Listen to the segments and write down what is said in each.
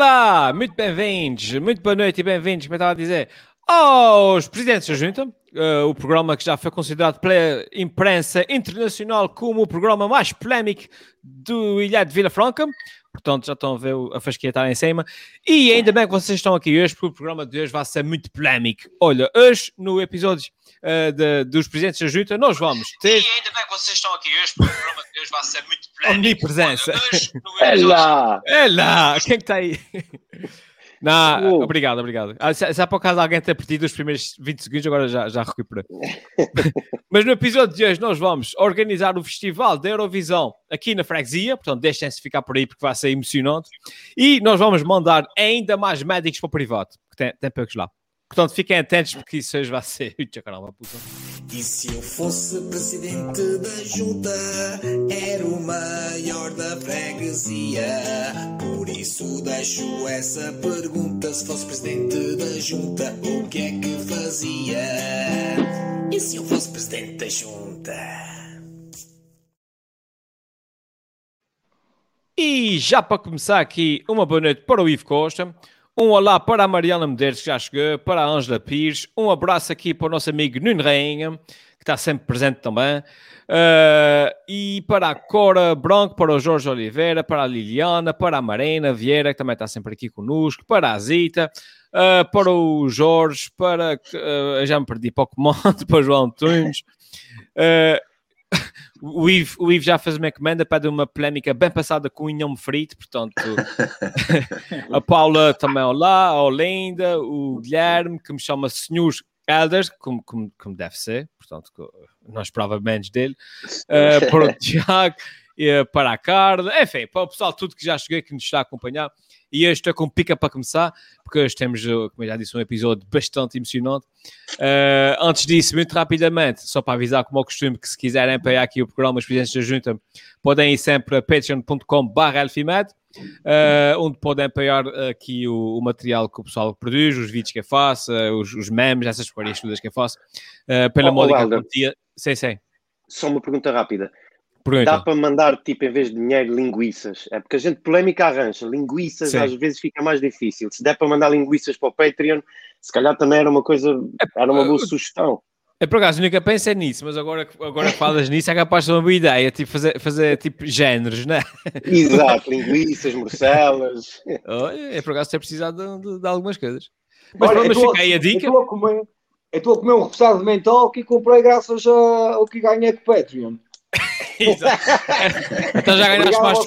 Olá, muito bem-vindos, muito boa noite e bem-vindos, como eu estava a dizer, aos Presidentes da Junta, uh, o programa que já foi considerado pela imprensa internacional como o programa mais polémico do Ilhado de Vila Franca. Portanto, já estão a ver a fasquia estar em cima. E ainda bem que vocês estão aqui hoje, porque o programa de hoje vai ser muito polémico. Olha, hoje, no episódio uh, de, dos Presidentes da Junta, nós vamos ter... E ainda bem que vocês estão aqui hoje, porque o programa de hoje vai ser muito polémico. Omnipresença. Olha, hoje, no É episódio- lá! É lá, quem é que está aí? Não, Oh. obrigado, obrigado. Ah, Se, se há por acaso alguém ter perdido os primeiros 20 segundos, agora já, já recuperei. Mas no episódio de hoje nós vamos organizar o Festival da Eurovisão aqui na Freguesia, portanto deixem-se ficar por aí porque vai ser emocionante. E nós vamos mandar ainda mais médicos para o privado, que tem, tem poucos lá. Portanto, fiquem atentos porque isso hoje vai ser... Eita, caramba, puta. E se eu fosse presidente da junta, era o maior da freguesia. Por isso deixo essa pergunta: se fosse presidente da junta, o que é que fazia? E se eu fosse presidente da junta? E já para começar aqui, uma boa noite para o Ivo Costa, um olá para a Mariana Medeiros, que já chegou, para a Ângela Pires, um abraço aqui para o nosso amigo Nuno Rainha, que está sempre presente também, eh, e para a Cora Branco, para o Jorge Oliveira, para a Liliana, para a Marina Vieira, que também está sempre aqui conosco, para a Zita, eh, para o Jorge, para, eh, já me perdi para o comando, para o João Antunes, eh, o Ivo, o Ivo já fez uma encomenda para uma polémica bem passada com o Inhame Frito, portanto, a Paula também olá, a Olinda, o Guilherme, que me chama Senhor Elders, como, como, como deve ser, portanto, não esperava menos dele, eh, para o Tiago, para a Carla, enfim, para o pessoal tudo que já cheguei, que nos está a acompanhar. E hoje estou com pica para começar, porque hoje temos, eh, como eu já disse, um episódio bastante emocionante. Eh, antes disso, muito rapidamente, só para avisar, como é o costume, que se quiserem apoiar aqui o programa Os Presidentes da Junta, podem ir sempre a patreon.com.br eh, onde podem apoiar aqui o, o material que o pessoal produz, os vídeos que eu faço, eh, os, os memes, essas porcarias todas que eu faço, eh, pela Oh, oh, módica quantia. Sim, sim. Só uma pergunta rápida. Pergunta. Dá para mandar, tipo, em vez de dinheiro, linguiças? É porque a gente polémica arranja. Linguiças Sim. às vezes fica mais difícil. Se der para mandar linguiças para o Patreon, se calhar também era uma coisa, era uma boa uh, sugestão. Eu, por acaso, nunca pensei nisso, mas agora, que- agora que falas nisso, é capaz de ser uma boa ideia, tipo, fazer, fazer tipo géneros, né? Exato, linguiças, morcelas. Olha, eu por acaso ter precisado de, de- de algumas coisas. Mas, Olha, pronto, mas eu tô- fica aí a dica. Eu estou a comer, eu estou a comer um repousado de mental que comprei graças a- ao que ganhei com o Patreon. Então já ganhaste mais do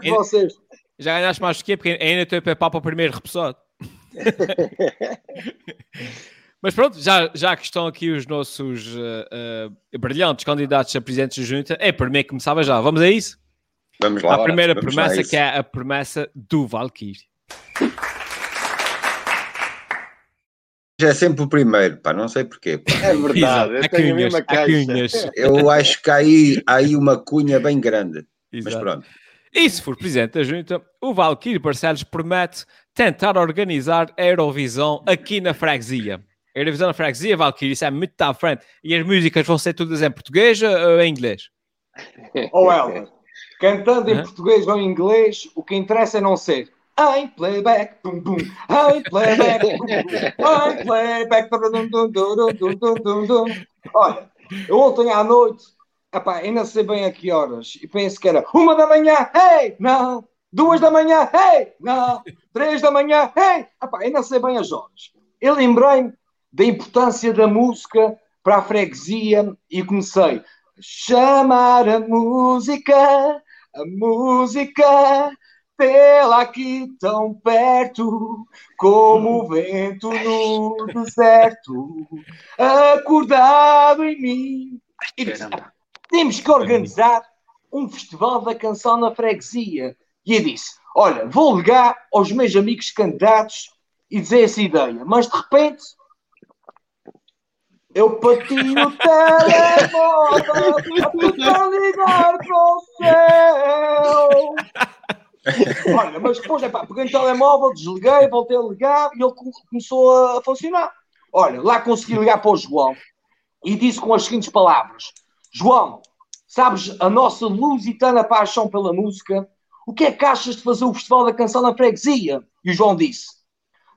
que vocês. Já ganhaste mais do que porque ainda estou a PayPal para o primeiro repousado. Mas pronto, já, já que estão aqui os nossos eh, eh, brilhantes candidatos a presidentes da junta, é para mim começava já. Vamos a isso? Vamos lá. a primeira vamos promessa lá a isso. que é a promessa do Valkyrie. Já é sempre o primeiro, pá, não sei porquê. pá. É verdade, Exato. eu tenho a mesma caixa. Eu acho que há aí, há aí uma cunha bem grande. Mas Exato. pronto. E se for presidente da junta, o Valkyrie Barcelos promete tentar organizar a Eurovisão aqui na freguesia. A Eurovisão na freguesia, Valkyrie, isso é muito à frente. E as músicas vão ser todas em português ou em inglês? Ou ela, cantando em português ou em inglês, o que interessa é não ser I'm playback, boom, boom. I'm playback, boom, boom. I'm playback. Dum, dum, dum, dum, Olha, eu ontem à noite, epá, ainda sei bem a que horas, e penso que era uma da manhã, hey, não, duas da manhã, hey, não, três da manhã, hey, epá, ainda sei bem as horas. Eu lembrei-me da importância da música para a freguesia e comecei a chamar a música, a música, pela aqui tão perto, como o vento no deserto, acordado em mim. E disse, "Ah, temos que organizar um festival da canção na freguesia. E eu disse, olha, vou ligar aos meus amigos candidatos e dizer essa ideia. Mas de repente, eu bati o telemóvel a tentar ligar para o céu. Olha, mas depois, epá, peguei no telemóvel, desliguei, voltei a ligar e ele co- começou a funcionar. Olha, lá consegui ligar para o João e disse com as seguintes palavras: João, sabes a nossa lusitana paixão pela música? o que é que achas de fazer o Festival da Canção na freguesia? E o João disse,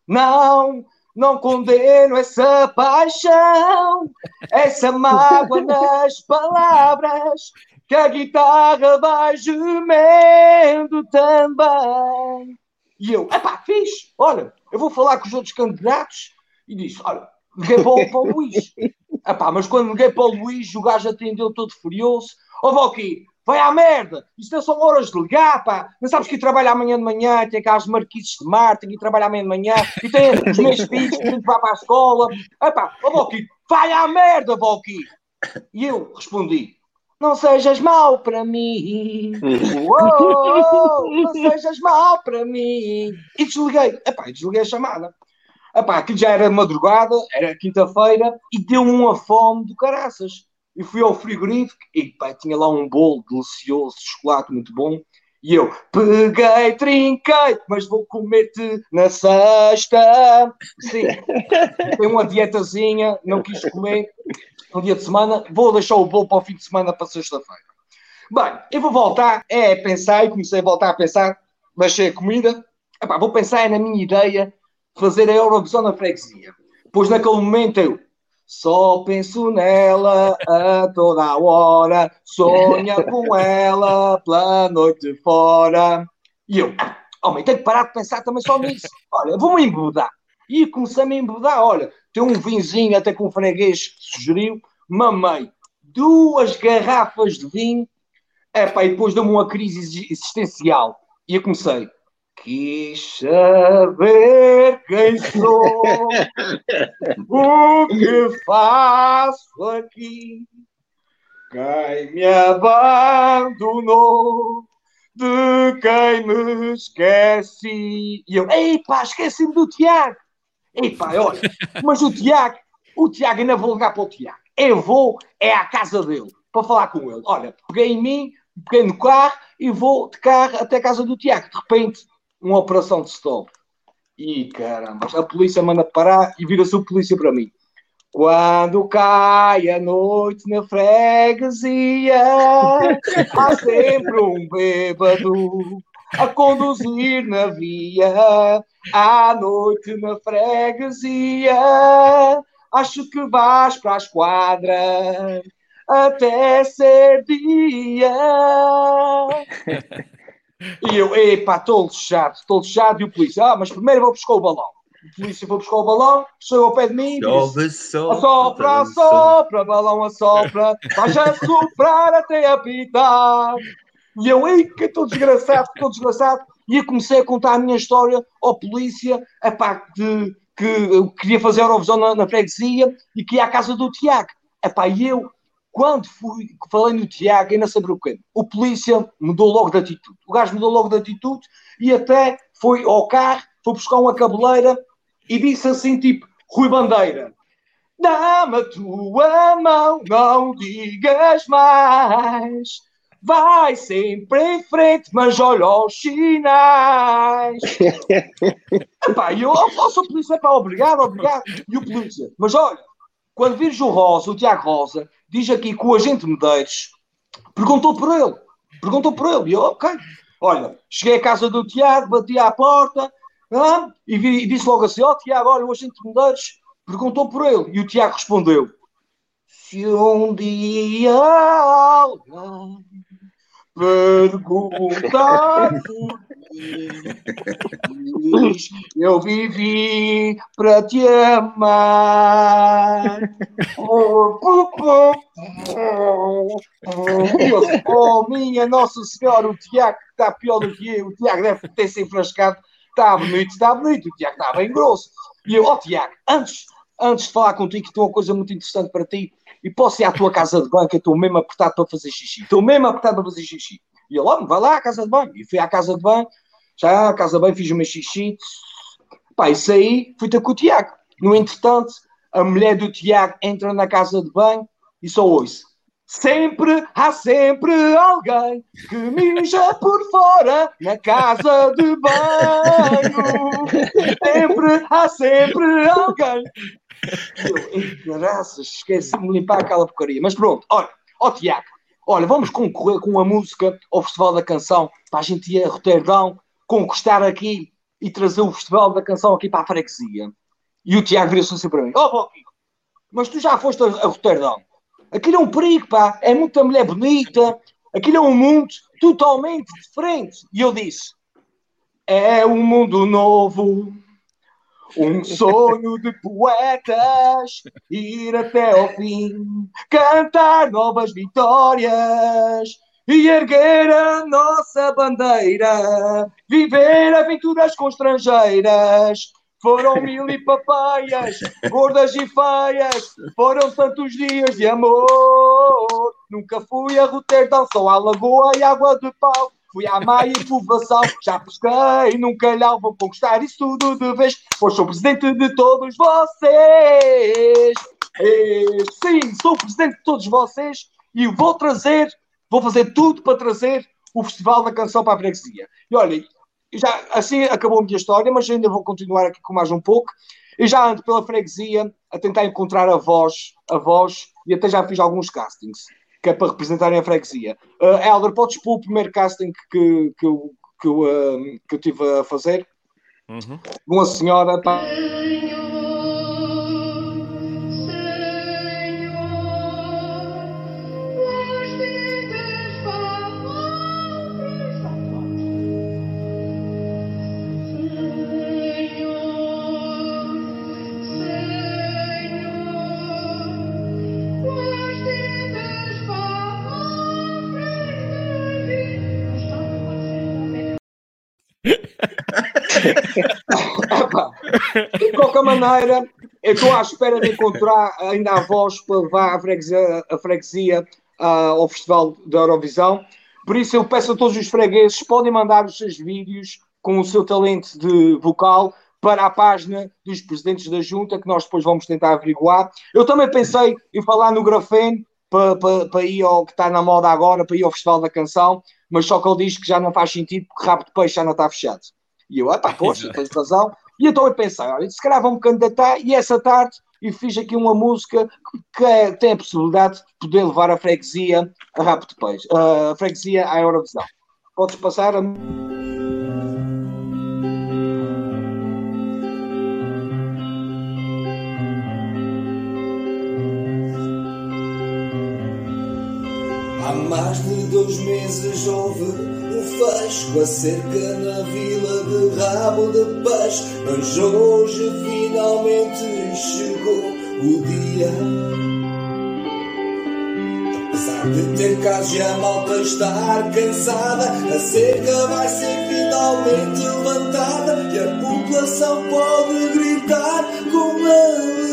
não, não condeno essa paixão, essa mágoa nas palavras, que a guitarra vai gemendo também. E eu, epá, fiz, olha, eu vou falar com os outros candidatos e disse, olha, liguei para o, para o Luís. Epá, mas quando liguei para o Luís, o gajo atendeu todo furioso. Ó, Valky, vai à merda, isto não são horas de ligar, pá. Não sabes que trabalho amanhã de manhã, tem cá as marquises de mar, tenho que trabalhar amanhã de manhã, e tem os meus filhos que têm que ir para a escola. Epá, ó, Valky, vai à merda, Valky. E eu respondi, não sejas mau para mim. Uou, não sejas mau para mim. E desliguei. Epá, desliguei a chamada. Epá, aquilo já era madrugada, era quinta-feira, e deu-me uma fome do caraças. E fui ao frigorífico e pá, tinha lá um bolo delicioso de chocolate muito bom. E eu peguei, trinquei, mas vou comer-te na sexta. Sim, tem uma dietazinha, não quis comer um dia de semana, vou deixar o bolo para o fim de semana para sexta-feira. Bem, eu vou voltar, é pensar, e comecei a voltar a pensar, deixei a comida, Epá, vou pensar na minha ideia de fazer a Eurovisão na freguesia. Pois naquele momento eu só penso nela a toda hora, sonha com ela pela noite fora. E eu, homem, tenho que parar de pensar também só nisso. Olha, vou-me embudar. E comecei-me a embudar. Olha, tem um vinzinho até com um freguês que sugeriu, mamei duas garrafas de vinho, epá, e depois deu-me uma crise existencial. E eu comecei, quis saber quem sou, o que faço aqui, quem me abandonou, de quem me esqueci. E eu, ei pá, esqueci-me do Tiago. Epá, olha, mas o Tiago, o Tiago, ainda vou ligar para o Tiago. Eu vou, é à casa dele, para falar com ele. Olha, peguei em mim, peguei no carro e vou de carro até a casa do Tiago. De repente, uma operação de stop. E caramba, a polícia manda parar e vira-se o polícia para mim. Quando cai a noite na freguesia, há sempre um bêbado a conduzir na via, à noite na freguesia. Acho que vais para a esquadra até ser dia. E eu, epá, estou lixado, estou lixado. E o polícia, ah, mas primeiro vou buscar o balão. O polícia foi buscar o balão, chegou ao pé de mim e disse, assopra, assopra, balão assopra, vais a soprar até apitar. E eu, ei, que estou desgraçado, estou desgraçado. E eu comecei a contar a minha história ao polícia, epá, de, que eu queria fazer a Eurovisão na, na freguesia e que ia à casa do Tiago. Epá, e eu, quando fui, falei no Tiago, ainda saber o quê? O polícia mudou logo de atitude. O gajo mudou logo de atitude e até foi ao carro, foi buscar uma cabeleira e disse assim, tipo, Rui Bandeira, dá-me a tua mão, não digas mais. Vai sempre em frente, mas olha os sinais. Epá, eu, oh, sou polícia, pá, obrigado, obrigado. E o polícia, mas olha, quando vires o Rosa, o Tiago Rosa, diz aqui que o agente Medeiros perguntou por ele. Perguntou por ele. E eu, ok. Olha, cheguei à casa do Tiago, bati à porta ah, e, vi, e, disse logo assim: Ó oh, Tiago, olha, o agente Medeiros perguntou por ele. E o Tiago respondeu: Se um dia alguém perguntar por Eu vivi para te amar. Oh, oh, oh, minha Nossa Senhora, o Tiago está pior do que eu. O Tiago deve ter se enfrascado. Está bonito, está bonito. O Tiago está bem grosso. E eu, ó oh, Tiago, antes, antes de falar contigo, que tem uma coisa muito interessante para ti e posso ir à tua casa de banho, que eu estou mesmo apertado para fazer xixi. Estou mesmo apertado para fazer xixi. E ele, vai lá à casa de banho. E fui à casa de banho, já casa banho, fiz o meu xixi. Pá, e saí, fui ter com o Tiago. No entretanto, a mulher do Tiago entra na casa de banho e só ouço. Sempre, há sempre alguém que mija por fora na casa de banho. Sempre, há sempre alguém graças, esqueci-me de limpar aquela porcaria. Mas pronto, olha, ó Tiago, Olha, vamos concorrer com a música ao Festival da Canção para a gente ir a Roterdão, conquistar aqui e trazer o Festival da Canção aqui para a freguesia. E o Tiago virou-se assim para mim: oh, mas tu já foste a, a Roterdão? Aquilo é um perigo, pá. É muita mulher bonita. Aquilo é um mundo totalmente diferente. E eu disse: É um mundo novo. Um sonho de poetas, ir até ao fim, cantar novas vitórias e erguer a nossa bandeira, viver aventuras com estrangeiras. Foram mil e papaias, gordas e feias, foram tantos dias de amor. Nunca fui a Roterdão, só a lagoa e água de pau. Fui à Maia e povoação, já pesquei num calhau, vou conquistar isso tudo de vez, pois sou presidente de todos vocês. E, sim, sou presidente de todos vocês e vou trazer, vou fazer tudo para trazer o Festival da Canção para a freguesia. E olha, já, assim acabou a minha história, mas ainda vou continuar aqui com mais um pouco. E já ando pela freguesia a tentar encontrar a voz, a voz, e até já fiz alguns castings que é para representarem a freguesia. Uh, Helder, podes pôr o primeiro casting que, que, eu, que, eu, uh, que eu tive a fazer? Uhum. Uma senhora. Pá, de qualquer maneira, eu estou à espera de encontrar ainda a voz para levar a freguesia, a freguesia ah, ao Festival da Eurovisão. Por isso, eu peço a todos os fregueses, podem mandar os seus vídeos com o seu talento de vocal para a página dos presidentes da junta, que nós depois vamos tentar averiguar. Eu também pensei em falar no grafeno, para, para, para ir ao que está na moda agora, para ir ao Festival da Canção, mas só que ele diz que já não faz sentido porque rabo de peixe já não está fechado. E eu, ah pá, poxa, tens razão. E eu pensei, olha, se calhar vão-me candidatar e essa tarde e fiz aqui uma música que é, tem a possibilidade de poder levar a freguesia a rabo de peixe, a freguesia à Eurovisão. Podes passar a... Há mais de dois meses houve fecho a cerca na vila de rabo de peixe, mas hoje finalmente chegou o dia. Apesar de ter casos e a malta estar cansada, a cerca vai ser finalmente levantada e a população pode gritar com alegria.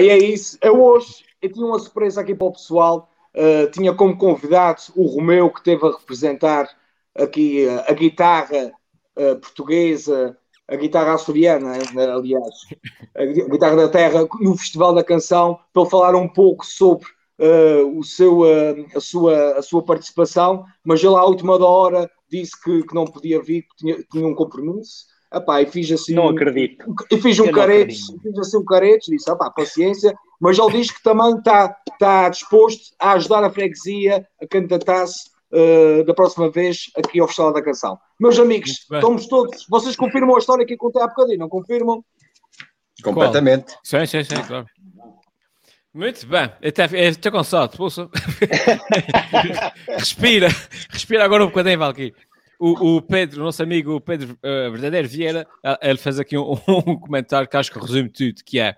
E é isso. Eu hoje eu tinha uma surpresa aqui para o pessoal. Uh, tinha como convidado o Romeu, que teve a representar aqui uh, a guitarra uh, portuguesa, a guitarra açoriana, aliás, a gui- a guitarra da terra, no Festival da Canção, para ele falar um pouco sobre o seu, a, sua, a sua participação, mas ele à última hora disse que, que não podia vir, que tinha, tinha um compromisso. Epá, e fiz assim Não acredito. eu fiz um Eu fiz assim um carete, disse, opá, paciência, mas ele diz que também está está disposto a ajudar a freguesia a candidatar-se eh, da próxima vez aqui ao Festival da Canção. Meus amigos, estamos todos, vocês confirmam a história que eu contei há bocadinho, não confirmam? Completamente. Sim, sim, sim, claro. Muito bem, até- estou cansado, poxa. respira, respira agora um bocadinho, Valkyrie. O, o Pedro, nosso amigo Pedro eh, Verdadeiro Vieira, ele fez aqui um, um comentário que acho que resume tudo, que é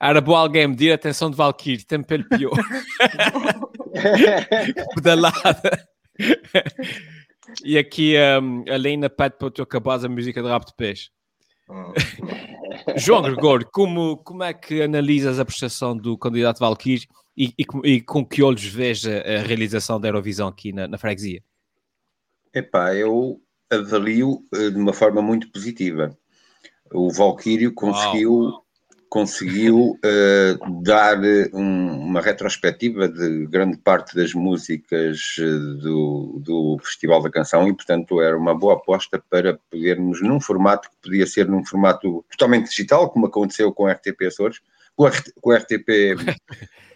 era bom alguém medir a atenção de Valkyrie, tem pelo pior. Pedalada. e aqui um, a Lena pede para tu acabares a música de Rabo de Peixe. João Gregório, como, como é que analisas a prestação do candidato Valkyrie e, e, e com que olhos vês a, a realização da Eurovisão aqui na, na freguesia? Epá, eu avalio eh, de uma forma muito positiva. O Valkyrio conseguiu, conseguiu eh, dar um- uma retrospectiva de grande parte das músicas eh, do, do Festival da Canção e, portanto, era uma boa aposta para podermos, num formato que podia ser num formato totalmente digital, como aconteceu com o RTP Açores, com o RT com o RTP,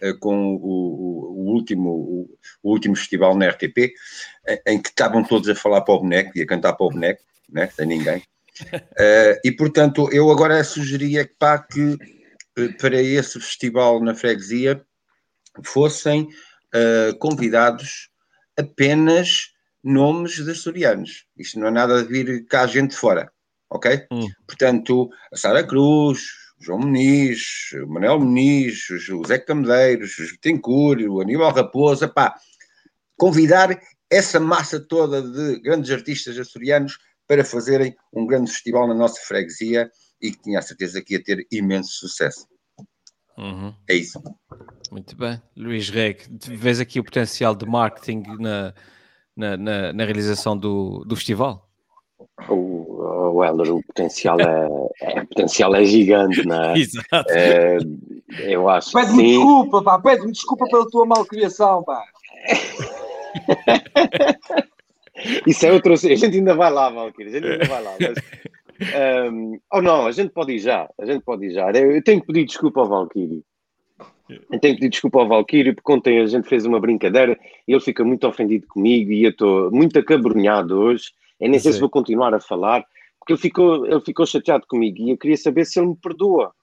eh, com o, o- último, o, o último festival na RTP, em- que estavam todos a falar para o boneco e a cantar para o boneco, né, sem ninguém. Eh, e portanto, eu agora sugeria que, pá, que eh, para esse festival na freguesia fossem eh, convidados apenas nomes de açorianos. Isto não é nada de vir cá gente de fora, ok? Hum. Portanto, a Sara Cruz, João Muniz, o Manuel Muniz, o José Camedeiros, o Betancourt, o Aníbal Raposa, pá, convidar essa massa toda de grandes artistas açorianos para fazerem um grande festival na nossa freguesia e que tinha a certeza que ia ter imenso sucesso. Uhum. É isso. Muito bem. Luís Reg, vês aqui o potencial de marketing na, na, na, na realização do, do festival? O, o Helder, o potencial é, é- o potencial é gigante, não é? Exato. É, eu acho que Pede-me sim. desculpa, pá. Pede-me desculpa pela tua malcriação, pá. Isso é outro. A gente ainda vai lá, Valkyrie, a gente ainda vai lá. Mas, ehm, ou não, a gente pode ir já. A gente pode ir já. Eu, eu tenho que pedir desculpa ao Valkyrie. Eu tenho que pedir desculpa ao Valkyrie porque ontem a gente fez uma brincadeira e ele fica muito ofendido comigo e eu estou muito acabrunhado hoje. Eu nem sei Sim. se vou continuar a falar porque ele ficou, ele ficou chateado comigo e eu queria saber se ele me perdoa.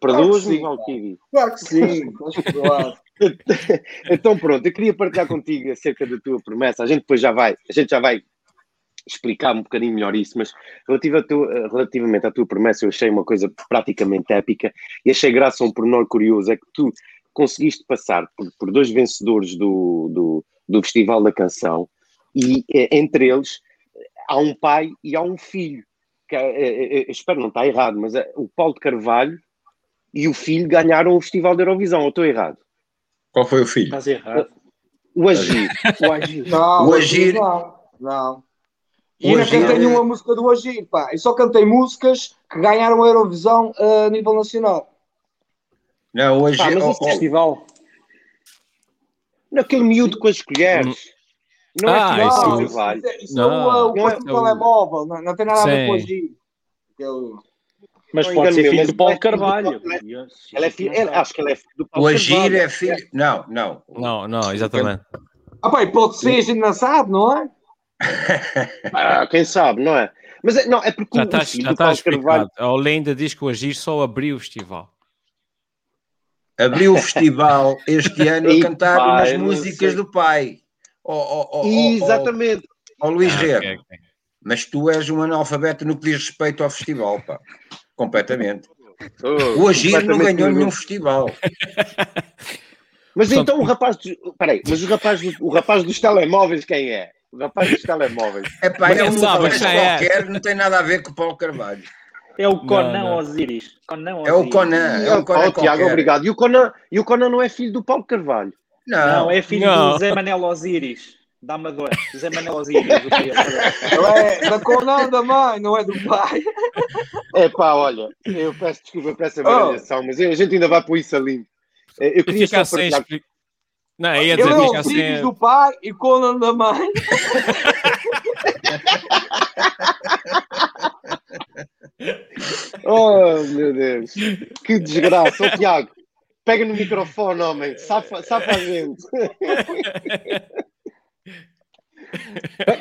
Claro Perdoas-me, sim. Valkyrie? Claro que sim. Claro. Então pronto, eu queria partilhar contigo acerca da tua promessa. A gente depois já vai, a gente já vai explicar um bocadinho melhor isso, mas relativa tua- relativamente à tua promessa, eu achei uma coisa praticamente épica e achei graça a um pormenor curioso, é que tu conseguiste passar por, por dois vencedores do, do, do Festival da Canção e eh, entre eles há um pai e há um filho. Que, eh, eh, eh, espero não estar errado, mas o Paulo de Carvalho e o filho ganharam o Festival da Eurovisão, ou estou errado? Qual foi o filho? Estás errado. O Agir. O Agir. Não, O Agir- Não, não. E O ainda Agir- cantei nenhuma música do Agir, pá. Eu só cantei músicas que ganharam a Eurovisão eh, a nível nacional. Não, hoje. Pá, mas oh, oh, Festival. Naquele miúdo com as colheres. Não é Ah, do isso- Paulo isso, Carvalho. isso, isso Não. é o, o Não é- telemóvel, não, não tem nada a ver com o Sim. Agir. Aquele- Mas Não pode ser filho do Paulo não é Carvalho. Ela é filho, ele- Não acho que ele é filho do Paulo o Agir Carvalho. é filho. Não, não. Não, não, exatamente. Ah, e pode ser, a gente não sabe, não é? Ah, quem sabe, não é? Mas é, não, é porque Já o está, filho já do está Paulo Carvalho. A Olinda diz que o Agir só abriu o festival. Abriu o festival este ano a cantar pai, umas não músicas do pai. Oh, oh, oh, Exatamente. oh, Luís Ah, Rego, ok, ok. mas tu és um analfabeto no que diz respeito ao festival, pá. Completamente. Oh, O Agir não ganhou nenhum festival. Mas então o rapaz. dos- Peraí, mas o rapaz, do- o rapaz dos telemóveis quem é? O rapaz dos telemóveis. É pá, é um sabe, é? qualquer, não tem nada a ver com o Paulo Carvalho. É o Conan não. Osiris. Conan É o Osiris. Conan, é o Conan oh, Tiago, obrigado. E o, Conan, e o Conan não é filho do Paulo Carvalho. Não, Não, é filho Não. do Zé Manel Osiris. Da Amadora. Zé Manel Osiris. é da Conan da mãe, não é do pai. É pá, olha, eu peço desculpa por essa Oh. variação, mas a gente ainda vai pôr isso ali. Eh, Eu queria fica só sem partilhar. expli- Não, ia dizer, é fica filho sem. do pai e Conan da mãe. Oh, meu Deus, que desgraça. Ô, Tiago, pega no microfone, homem, safa, safa a gente.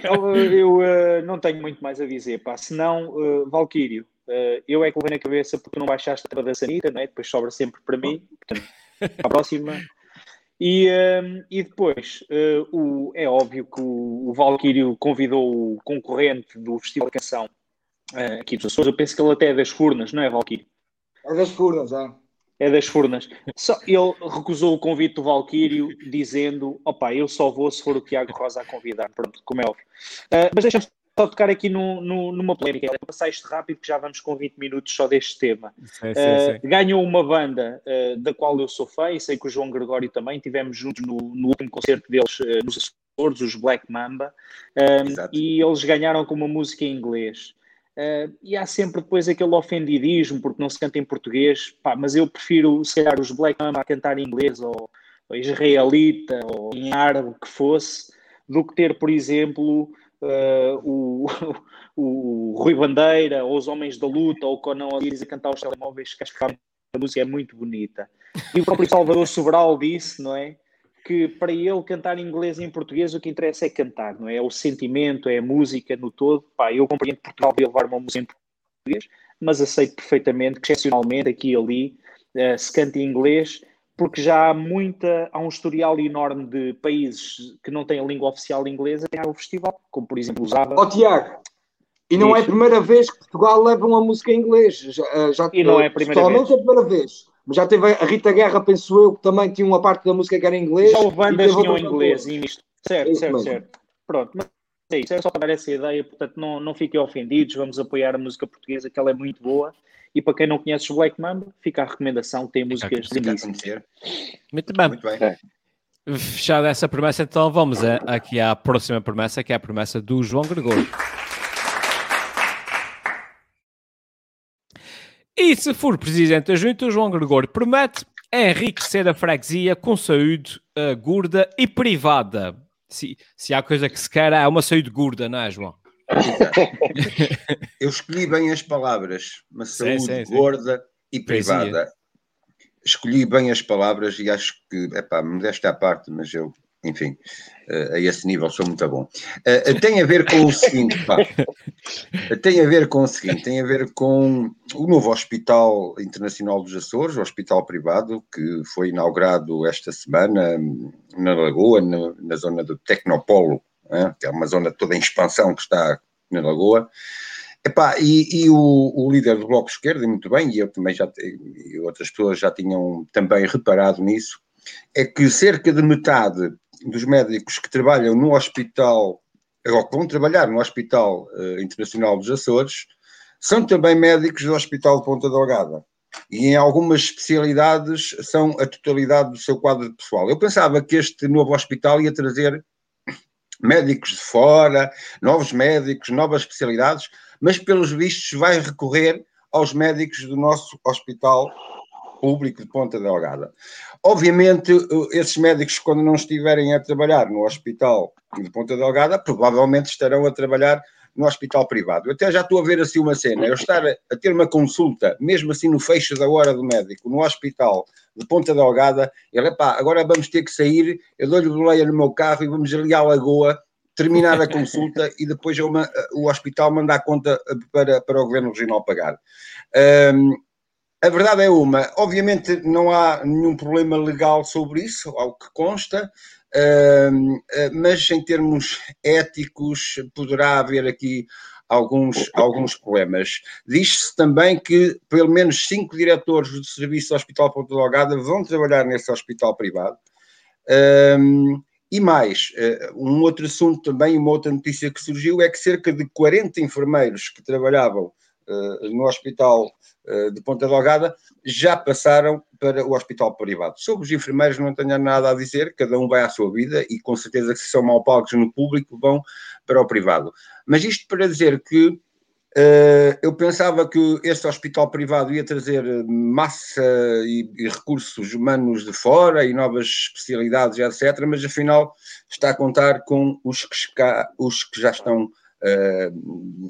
Eu, eu, eh, não tenho muito mais a dizer, pá. Senão, uh, Valquírio, eh, eu é que levei na cabeça porque tu não baixaste a da Sanita, não é? Depois sobra sempre para mim. Portanto, para a próxima. E, eh, e depois, eh, o, é óbvio que o, o Valquírio convidou o concorrente do Festival da Canção eh, aqui dos Açores. Eu penso que ele até é das Furnas, não é, Valquírio? É das furnas, é. É das Furnas. Só, ele recusou o convite do Valquírio, dizendo: opá, eu só vou se for o Tiago Rosa a convidar. Pronto, como é óbvio. Ah, mas deixa-me só tocar aqui no, no- numa polémica. Vou passar isto rápido, que já vamos com 20 minutos só deste tema. Sim, sim, Uh, sim. ganhou uma banda uh, da qual eu sou fã e sei que o João Gregório também. Tivemos juntos no, no último concerto deles uh, nos Açores, os Black Mamba, um, e eles ganharam com uma música em inglês. Uh, e há sempre depois aquele ofendidismo porque não se canta em português, pá, mas eu prefiro, se calhar, os Black Mamba a cantar em inglês ou, ou israelita ou em árabe que fosse, do que ter, por exemplo, uh, o, o Rui Bandeira ou os Homens da Luta ou o Conan Osiris a cantar os telemóveis, que acho que a música é muito bonita. E o próprio Salvador Sobral disse, não é? Que para ele cantar em inglês e em português o que interessa é cantar, não é? É o sentimento, é a música no todo. Pá, eu compreendo que Portugal devia levar uma música em português, mas aceito perfeitamente que, excepcionalmente, aqui e ali, uh, se cante em inglês, porque já há muita, há um historial enorme de países que não têm a língua oficial inglesa que há o festival, como por exemplo usava. Ó Tiago, e não é a primeira vez que Portugal leva uma música em inglês. Já, eh, já, E não é a primeira vez. é a primeira vez. Mas já teve a Rita Guerra, penso eu, que também tinha uma parte da música que era em inglês. Já houve e bandas que tinham outras inglês e misto. Certo, É isso certo, mesmo. certo. Pronto, mas é isso, é só para dar essa ideia, portanto não, não fiquem ofendidos, vamos apoiar a música portuguesa, que ela é muito boa. E para quem não conhece os Black Mamba, fica a recomendação, tem músicas lindíssimas. conhecer. Muito bem. Muito bem. Fechada essa promessa, então vamos a- aqui à próxima promessa, que é a promessa do João Gregório. E se for presidente da junta, João Gregório promete enriquecer a freguesia com saúde eh, gorda e privada. Se, se há coisa que se quer, é uma saúde gorda, não é, João? Eu escolhi bem as palavras, uma Sim, saúde sim, sim. gorda e privada. Escolhi bem as palavras e acho que, epá, modesta à parte, mas eu, enfim, eh, a esse nível sou muito bom. Eh, eh, tem a ver com o seguinte, pá. Tem a ver com o seguinte, tem a ver com o novo Hospital Internacional dos Açores, o hospital privado, que foi inaugurado esta semana na Lagoa, na, na zona do Tecnopolo, né, que é uma zona toda em expansão que está na Lagoa. Epá, e e o, o líder do Bloco Esquerdo, e muito bem, e eu também já e outras pessoas já tinham também reparado nisso, é que cerca de metade dos médicos que trabalham no hospital, ou que vão trabalhar no Hospital eh, Internacional dos Açores, são também médicos do Hospital de Ponta Delgada. E em algumas especialidades são a totalidade do seu quadro de pessoal. Eu pensava que este novo hospital ia trazer médicos de fora, novos médicos, novas especialidades, mas pelos vistos vai recorrer aos médicos do nosso hospital público de Ponta Delgada. Obviamente, esses médicos, quando não estiverem a trabalhar no hospital de Ponta Delgada, provavelmente estarão a trabalhar no hospital privado. Eu até já estou a ver assim uma cena, eu estar a, ter uma consulta, mesmo assim no fecho da hora do médico, no hospital de Ponta Delgada, ele, pá, agora vamos ter que sair, eu dou-lhe boleia no meu carro e vamos ali à Lagoa, terminar a consulta e depois eu ma- o hospital manda a conta eh, para, para o Governo Regional pagar. Ahm, a verdade é uma, obviamente não há nenhum problema legal sobre isso, ao que consta, eh, mas em termos éticos poderá haver aqui alguns, alguns problemas. Diz-se também que pelo menos cinco diretores do Serviço do Hospital Ponta Delgada vão trabalhar nesse hospital privado. E mais, eh, um outro assunto também, uma outra notícia que surgiu é que cerca de 40 enfermeiros que trabalhavam eh, no hospital de Ponta Delgada já passaram para o hospital privado. Sobre os enfermeiros não tenho nada a dizer, cada um vai à sua vida e com certeza que se são mal pagos no público vão para o privado. Mas isto para dizer que eh, eu pensava que este hospital privado ia trazer massa e, e recursos humanos de fora e novas especialidades, etc., mas afinal está a contar com os que, cá- os que já estão eh,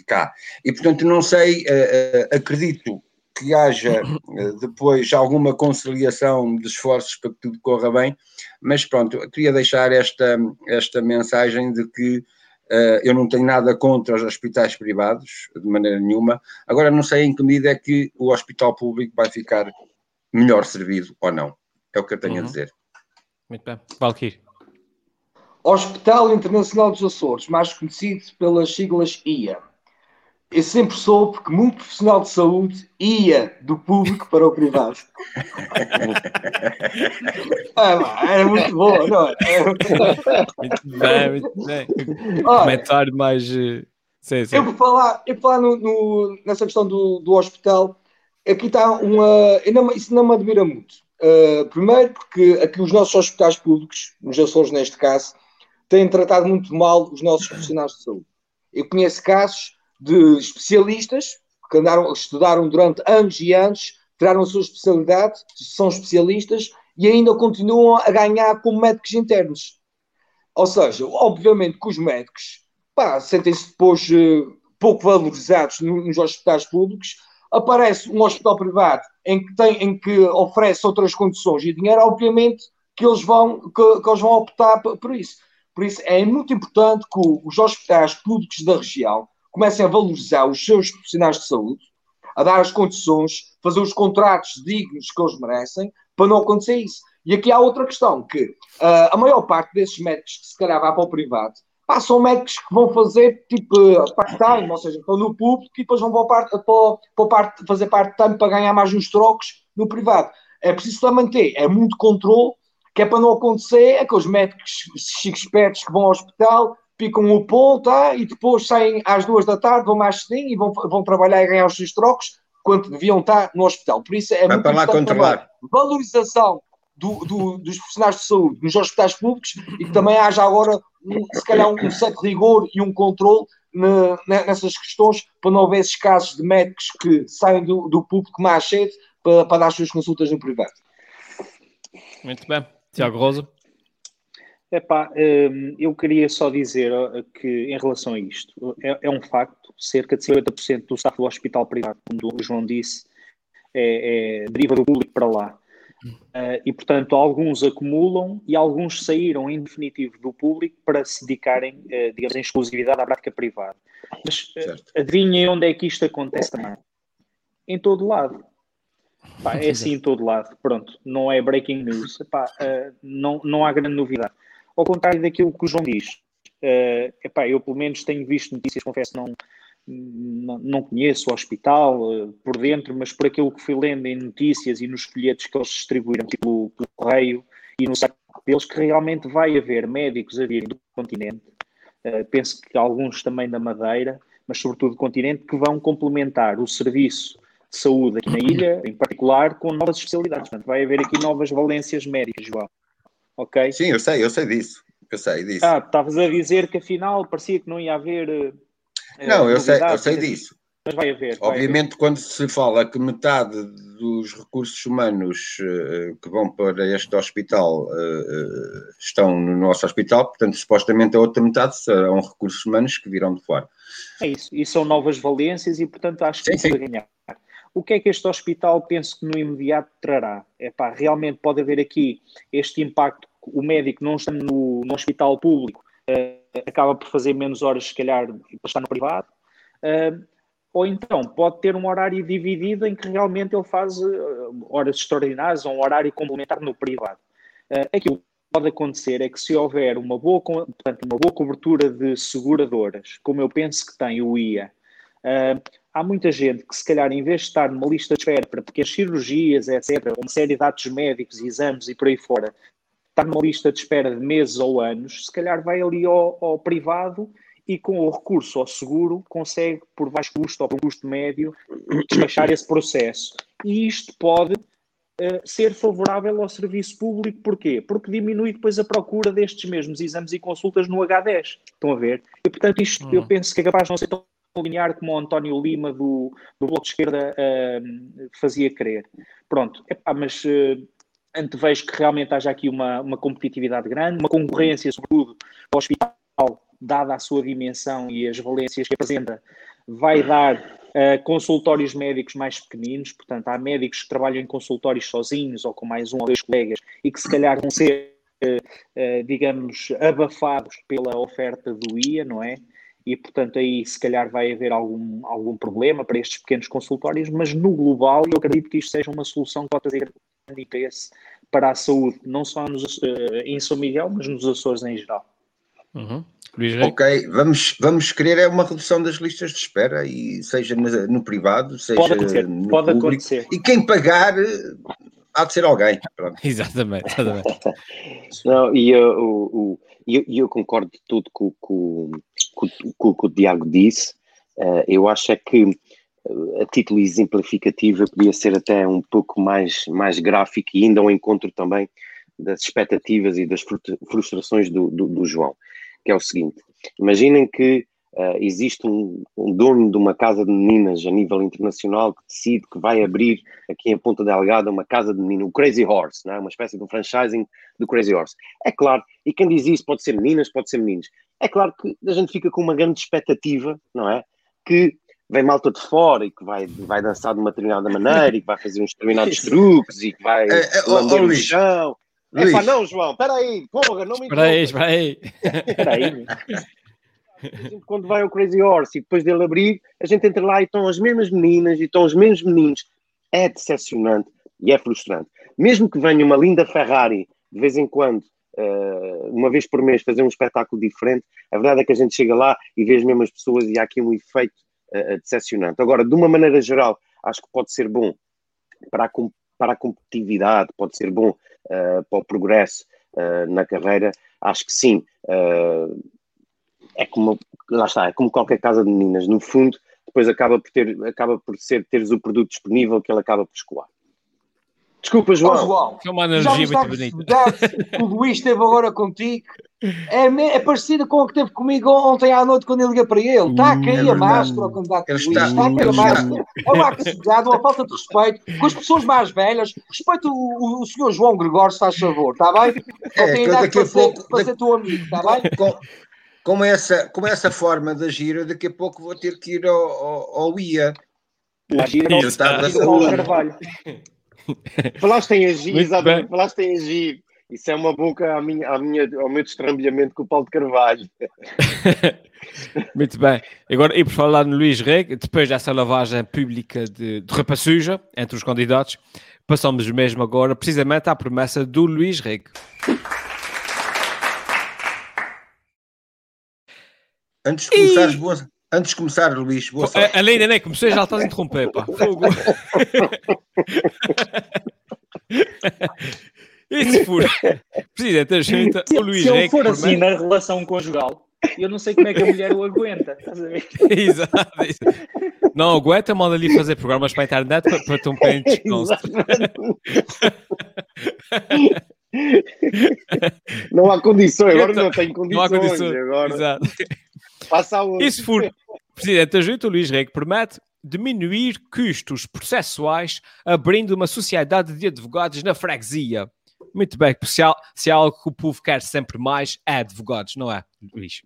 cá. E portanto, não sei, eh, eh, acredito que haja eh, depois alguma conciliação de esforços para que tudo corra bem, mas pronto, eu queria deixar esta, esta mensagem de que eh, eu não tenho nada contra os hospitais privados, de maneira nenhuma. Agora, não sei em que medida é que o hospital público vai ficar melhor servido ou não. É o que eu tenho a Uhum. dizer. Muito bem. Valkyrie. Hospital Internacional dos Açores, mais conhecido pelas siglas IA. Eu sempre soube que muito profissional de saúde ia do público para o privado. ah, era muito bom, não é? Muito bem, muito bem. Olha, Comentário mais. eh, Sim, sim. eu vou falar, eu vou falar no- no- nessa questão do, do hospital. Aqui está uma. não- isso não me admira muito. Uh, primeiro, porque aqui os nossos hospitais públicos, nos Açores neste caso, têm tratado muito mal os nossos profissionais de saúde. Eu conheço casos de especialistas que andaram, estudaram durante anos e anos, tiraram a sua especialidade, são especialistas e ainda continuam a ganhar como médicos internos. Ou seja, obviamente que os médicos sentem-se depois uh, pouco valorizados nos hospitais públicos. Aparece um hospital privado em que, tem, em que oferece outras condições e dinheiro, obviamente que eles vão, que, que eles vão optar por isso. Por isso é muito importante que os hospitais públicos da região comecem a valorizar os seus profissionais de saúde, a dar as condições, fazer os contratos dignos que eles merecem, para não acontecer isso. E aqui há outra questão, que uh, a maior parte desses médicos que se calhar vai para o privado, pá, são médicos que vão fazer tipo part-time, ou seja, estão no público e depois vão para, para, para, para fazer part-time para ganhar mais uns trocos no privado. É preciso também ter, é muito controle, que é para não acontecer aqueles médicos chiques que vão ao hospital, picam o ponto tá? e depois saem às duas da tarde, vão mais cedinho e vão, vão trabalhar e ganhar os seus trocos quando deviam estar no hospital. Por isso é Vai muito para lá controlar. valorização do, do, dos profissionais de saúde nos hospitais públicos e que também haja agora, um, se calhar, um certo rigor e um controle ne, nessas questões para não haver esses casos de médicos que saem do, do público mais cedo para, para dar as suas consultas no privado. Muito bem. Tiago Rosa. Epá, hum, eu queria só dizer que, em relação a isto, é, é um facto, cerca de 50% do staff do hospital privado, como o João disse, é, é deriva do público para lá. Uh, e, portanto, alguns acumulam e alguns saíram, em definitivo, do público para se dedicarem, uh, digamos, em exclusividade à prática privada. Mas uh, adivinhem onde é que isto acontece também? Em todo lado. Pá, é assim em todo lado. Pronto, não é breaking news. Epá, uh, não, não há grande novidade. Ao contrário daquilo que o João diz. Uh, epá, eu, pelo menos, tenho visto notícias, confesso, não, não, não conheço o hospital uh, por dentro, mas por aquilo que fui lendo em notícias e nos folhetos que eles distribuíram pelo, pelo correio e no site deles, que realmente vai haver médicos a virem do continente. Uh, penso que alguns também da Madeira, mas sobretudo do continente, que vão complementar o serviço de saúde aqui na ilha, em particular, com novas especialidades. Portanto, vai haver aqui novas valências médicas, João. Ok? Sim, eu sei, eu sei disso. Eu sei disso. Ah, estavas a dizer que afinal parecia que não ia haver. Uh, não, eu sei, eu sei disso. Mas vai haver. Obviamente, vai haver. quando se fala que metade dos recursos humanos uh, que vão para este hospital uh, estão no nosso hospital, portanto, supostamente a outra metade serão recursos humanos que virão de fora. É isso, e são novas valências e, portanto, acho que sim, sim. ganhar. O que é que este hospital penso que no imediato trará? É pá, realmente pode haver aqui este impacto. O médico não estando no, no hospital público uh, acaba por fazer menos horas, se calhar, para estar no privado. Uh, ou então pode ter um horário dividido em que realmente ele faz uh, horas extraordinárias ou um horário complementar no privado. Aquilo que pode acontecer é que se houver uma boa, portanto, uma boa cobertura de seguradoras, como eu penso que tem o IA, há muita gente que, se calhar, em vez de estar numa lista de espera para pequenas cirurgias, etc., uma série de atos médicos, exames e por aí fora, está numa lista de espera de meses ou anos, se calhar vai ali ao, ao privado e com o recurso ao seguro consegue, por baixo custo ou por custo médio, despachar esse processo. E isto pode uh, ser favorável ao serviço público, porquê? Porque diminui depois a procura destes mesmos exames e consultas no H10. Estão a ver? E, portanto, isto eu hum. penso que é capaz de não ser tão linear como o António Lima do, do Bloco de Esquerda uh, fazia crer. Pronto, epá, mas uh, antevejo que realmente haja aqui uma, uma competitividade grande, uma concorrência, sobretudo, para o hospital, dada a sua dimensão e as valências que apresenta, vai dar uh, consultórios médicos mais pequeninos, portanto, há médicos que trabalham em consultórios sozinhos ou com mais um ou dois colegas e que se calhar vão ser, uh, uh, digamos, abafados pela oferta do IA, não é? e, portanto, aí se calhar vai haver algum, algum problema para estes pequenos consultórios, mas no global eu acredito que isto seja uma solução que pode trazer interesse para a saúde, não só nos, uh, em São Miguel, mas nos Açores em geral. Uhum. Ok, vamos, vamos querer é uma redução das listas de espera, e seja no, no privado, seja pode acontecer, no pode público, acontecer. e quem pagar há de ser alguém. Pronto. Exatamente, exatamente. Não, e eu, o, eu, eu concordo de tudo com, o que o Tiago disse. Uh, eu acho é que a título exemplificativo eu podia ser até um pouco mais, mais gráfico e ainda ao encontro também das expectativas e das frustrações do, do, do João. que é o seguinte: imaginem que uh, existe um, um, dono de uma casa de meninas a nível internacional que decide que vai abrir aqui em Ponta Delgada uma casa de meninas, o Crazy Horse, não é? uma espécie de um franchising do Crazy Horse. É claro, e quem diz isso pode ser meninas, pode ser meninos. É claro que a gente fica com uma grande expectativa, não é? Que vem malta de fora e que vai, vai dançar de uma determinada maneira e que vai fazer uns determinados truques e que vai É, é, lamber o chão. É Luís. pá, não, João, espera aí, porra, não me Espera aí, interrompas. espera aí. Espera aí. Quando vai ao Crazy Horse e depois dele abrir, a gente entra lá e estão as mesmas meninas e estão os mesmos meninos. É decepcionante e é frustrante. Mesmo que venha uma linda Ferrari de vez em quando, eh, uma vez por mês, fazer um espetáculo diferente, a verdade é que a gente chega lá e vê as mesmas pessoas e há aqui um efeito eh, decepcionante. Agora, de uma maneira geral, acho que pode ser bom para a, para a competitividade, pode ser bom eh, para o progresso eh, na carreira, acho que sim. É como, lá está, é como qualquer casa de meninas, no fundo, depois acaba por ter, acaba por ser, teres o produto disponível que ele acaba por escoar. Desculpa, João. João, É uma já energia viste a muito bonita. o Luís teve agora contigo? É, me- é parecida com a que teve comigo ontem à noite quando eu liguei para ele. Está a cair É a máscara ao candidato Luís. está- Está a cair a máscara. É uma agressividade, uma falta de respeito com as pessoas mais velhas. Respeito o, o, o senhor João Gregório, se faz favor, está bem? Só É, tem que idade daqui a para ser, pouco- para ser teu amigo, está bem? Com, com, essa, com essa forma de agir, eu daqui a pouco vou ter que ir ao, ao, ao IA. Agir ao- ao. Falaste em agir, Muito exatamente, bem. falaste em agir. Isso é uma boca à minha, à minha, ao meu destrambelhamento com o Paulo de Carvalho. Muito bem. Agora, e por falar no Luís Reg, depois dessa lavagem pública de, de roupa suja entre os candidatos, passamos mesmo agora precisamente à promessa do Luís Reg. Antes de começares, boa, antes de começar, Luís, boa sorte. A- Além nem comecei, já estás a interromper, pá. Fogo. E se for Presidente da Junta, o Luís Se ele Reg for assim na relação conjugal, eu não sei como é que a mulher o aguenta. Estás a ver? Exato, exato. Não aguenta, manda ali fazer programas para a internet para, para ter um de descanso. Não há condições, agora Então, não tenho Não há condições. condições. Agora Exato. Passa a outra. E se for Presidente da Junta, o Luís Reg promete diminuir custos processuais abrindo uma sociedade de advogados na freguesia. Muito bem, se há, se há algo que o povo quer sempre mais, é advogados, não é, Luís?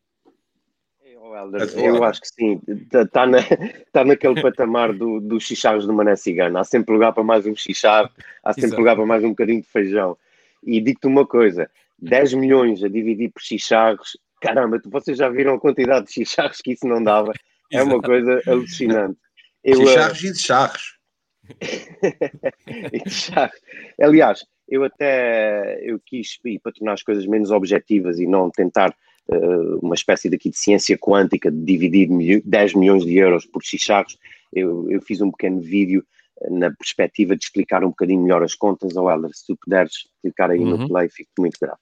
Oh, eu acho que sim, está na, tá naquele patamar do, dos chicharros do Mané Cigano. Há sempre lugar para mais um chicharro, há sempre Exato. lugar para mais um bocadinho de feijão. E digo-te uma coisa: 10 milhões a dividir por chicharros, caramba, vocês já viram a quantidade de chicharros que isso não dava? É uma coisa alucinante. Eu, eh, Chicharros e de charros. e charros. Aliás, eu até eu quis, e para tornar as coisas menos objetivas e não tentar eh, uma espécie daqui de ciência quântica de dividir milho- 10 milhões de euros por chicharros, eu, eu fiz um pequeno vídeo eh, na perspectiva de explicar um bocadinho melhor as contas. Ou Helder, se tu puderes clicar aí Uhum. no play, fico muito grato.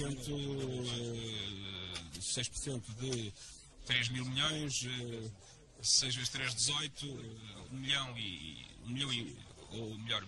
6%, eh, 6% de 3 mil milhões, eh, 6 vezes 3, 18, eh, 1 milhão e 1 milhão e, ou melhor,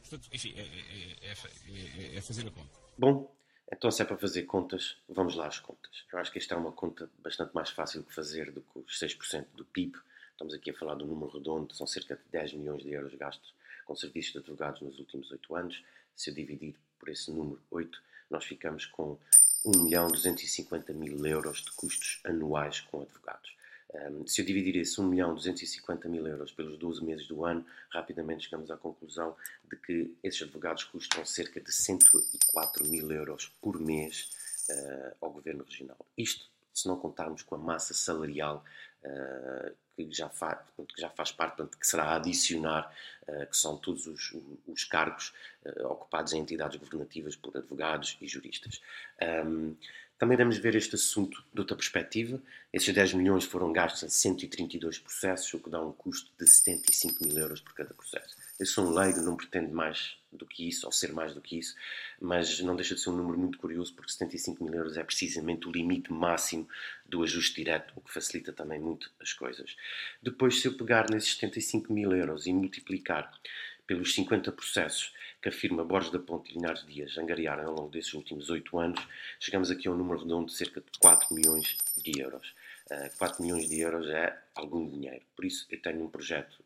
portanto, enfim, é, é- é fa- é- é fazer a conta. Bom, então se é para fazer contas, vamos lá às contas. Eu acho que esta é uma conta bastante mais fácil de fazer do que os 6% do PIB. Estamos aqui a falar de um número redondo, são cerca de 10 milhões de euros gastos com serviços de advogados nos últimos 8 anos. Se eu dividir por esse número 8, nós ficamos com 1 milhão 250 mil euros de custos anuais com advogados. Um, se eu dividir esse 1 milhão 250 mil euros pelos 12 meses do ano, rapidamente chegamos à conclusão de que esses advogados custam cerca de 104 mil euros por mês eh, ao Governo Regional. Isto se não contarmos com a massa salarial eh, que, já faz, que já faz parte, portanto, que será adicionar, eh, que são todos os, os cargos eh, ocupados em entidades governativas por advogados e juristas. Um, também devemos ver este assunto de outra perspectiva. Esses 10 milhões foram gastos em 132 processos, o que dá um custo de 75 mil euros por cada processo. Eu sou um leigo, não pretendo mais do que isso, ou ser mais do que isso, mas não deixa de ser um número muito curioso, porque 75 mil euros é precisamente o limite máximo do ajuste direto, o que facilita também muito as coisas. Depois, se eu pegar nesses 75 mil euros e multiplicar pelos 50 processos que a firma Borges da Ponte e Linhares Dias angariaram ao longo desses últimos oito anos, chegamos aqui a um número redondo de cerca de 4 milhões de euros. Uh, 4 milhões de euros é algum dinheiro. Por isso, eu tenho um projeto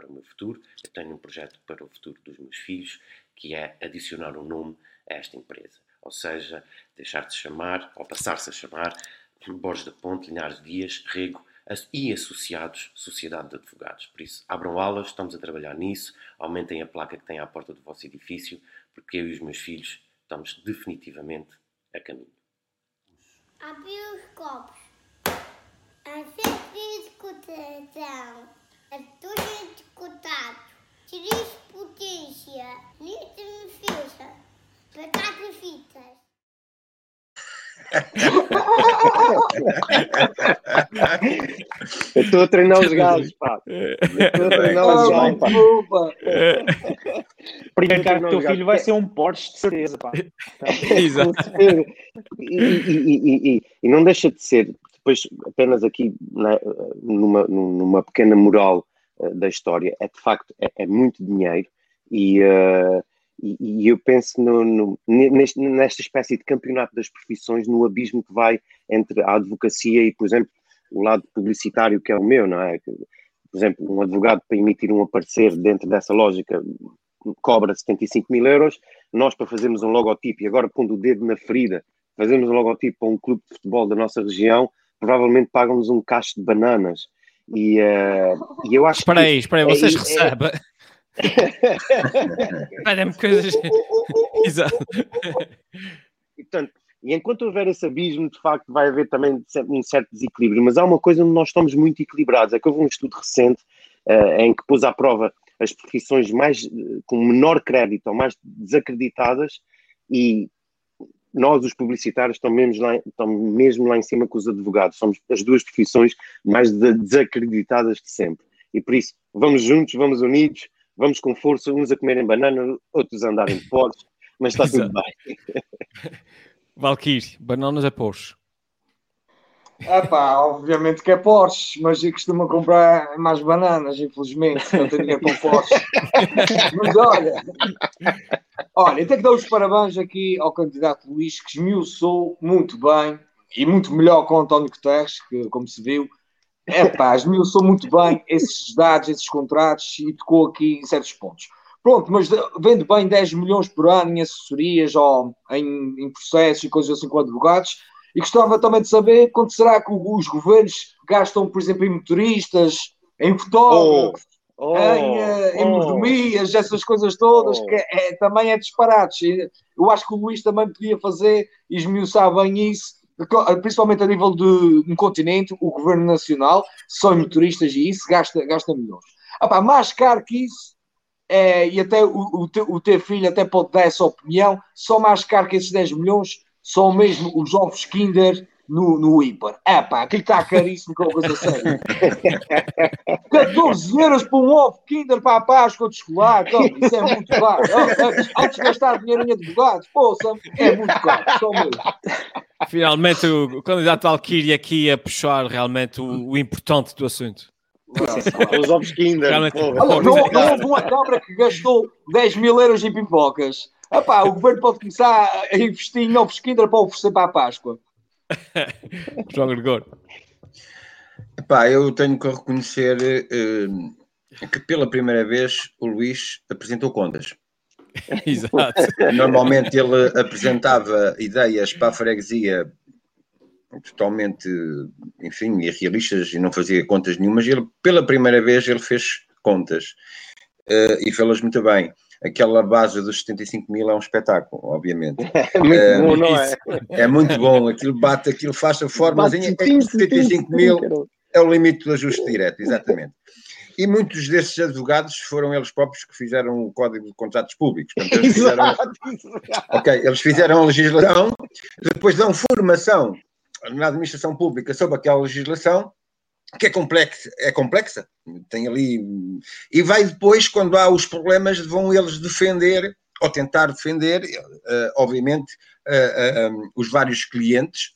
para o meu futuro, eu tenho um projeto para o futuro dos meus filhos, que é adicionar um nome a esta empresa. Ou seja, deixar de chamar, ou passar-se a chamar, Borges da Ponte, Linhares Dias, Rego e associados Sociedade de Advogados. Por isso, abram aulas, estamos a trabalhar nisso, aumentem a placa que tem à porta do vosso edifício, porque eu e os meus filhos estamos definitivamente a caminho. Abrir os copos. A discussão. A tudo discutado. Três potência. Litro ficha. Batata fitas. Eu estou a treinar os gajos, pá. Estou a treinar os gajos, pá. Brincar com o teu filho vai ser um Porsche, de certeza, pá. Exato. E, e, e, e, não deixa de ser, depois apenas aqui né, numa, numa pequena moral uh, da história, é de facto, é, é muito dinheiro e... Uh, e, e eu penso no, no, neste, nesta espécie de campeonato das profissões, no abismo que vai entre a advocacia e, por exemplo, o lado publicitário que é o meu, não é? Por exemplo, um advogado para emitir um aparecer dentro dessa lógica cobra 75 mil euros, nós para fazermos um logotipo, e agora pondo o dedo na ferida, fazemos um logotipo para um clube de futebol da nossa região, provavelmente pagam-nos um cacho de bananas. E, uh, e eu acho espera aí, espera aí, vocês é, recebem. Olha-me coisas. Exato. E, portanto, e enquanto houver esse abismo, de facto, vai haver também um certo desequilíbrio. Mas há uma coisa onde nós estamos muito equilibrados. É que houve um estudo recente uh, em que pôs à prova as profissões mais uh, com menor crédito ou mais desacreditadas e nós, os publicitários, estamos mesmo, lá, estamos mesmo lá em cima com os advogados. Somos as duas profissões mais desacreditadas de sempre. E por isso, vamos juntos, vamos unidos, vamos com força, uns a comerem banana, outros a andarem de Porsche, mas está tudo bem. Valkyrie, bananas é Porsche. Ah pá, obviamente que é Porsche, mas eu costumo comprar mais bananas, infelizmente, não tenho dinheiro para Porsche. mas olha, olha, eu tenho que dar os parabéns aqui ao candidato Luís, que esmiuçou muito bem e muito melhor com o António Guterres, que como se viu, é pá, esmiuçou muito bem esses dados, esses contratos e tocou aqui em certos pontos. Pronto, mas vende bem 10 milhões por ano em assessorias ou em, em processos e coisas assim com advogados. E gostava também de saber quanto será que os governos gastam, por exemplo, em motoristas, em fotógrafos, oh, oh, em, uh, em oh, mordomias, essas coisas todas, oh. que é, também é disparados. Eu acho que o Luís também podia fazer e esmiuçar bem isso principalmente a nível de um continente, o governo nacional, só em motoristas e isso, gasta, gasta milhões. Ah, pá, mais caro que isso, é, e até o, o, o teu filho até pode dar essa opinião, só mais caro que esses 10 milhões são mesmo os ovos Kinder no, no Hiper. É pá, aquilo está caríssimo que é coisa séria. 14 euros por um ovo Kinder para a Páscoa de escolar, então, isso é muito caro. Antes, antes de gastar dinheiro em advogados, poça, é muito caro, só mesmo. Finalmente o, o candidato Valkyrie aqui a puxar realmente o, o importante do assunto. Os ovos Kinder. Olha, não, não houve uma Câmara que gastou 10 mil euros em pipocas. Epá, o governo pode começar a investir em ovos Kinder para oferecer para a Páscoa. João Gregor. Epá, eu tenho que reconhecer uh, que pela primeira vez o Luís apresentou contas. Exato. Normalmente ele apresentava ideias para a freguesia totalmente, enfim, irrealistas e não fazia contas nenhumas. Ele, pela primeira vez, ele fez contas uh, e fez-las muito bem. Aquela base dos 75 mil é um espetáculo, obviamente. É muito uh, bom, não é? É muito bom. Aquilo bate, aquilo faz a formazinha. 75 mil é o limite do ajuste direto, exatamente. E muitos desses advogados foram eles próprios que fizeram o Código de Contratos Públicos. Portanto, eles fizeram, ok, eles fizeram a legislação, depois dão formação na administração pública sobre aquela legislação, que é complexa, é complexa, tem ali, e vai depois, quando há os problemas, vão eles defender, ou tentar defender, uh, obviamente, uh, uh, um, os vários clientes,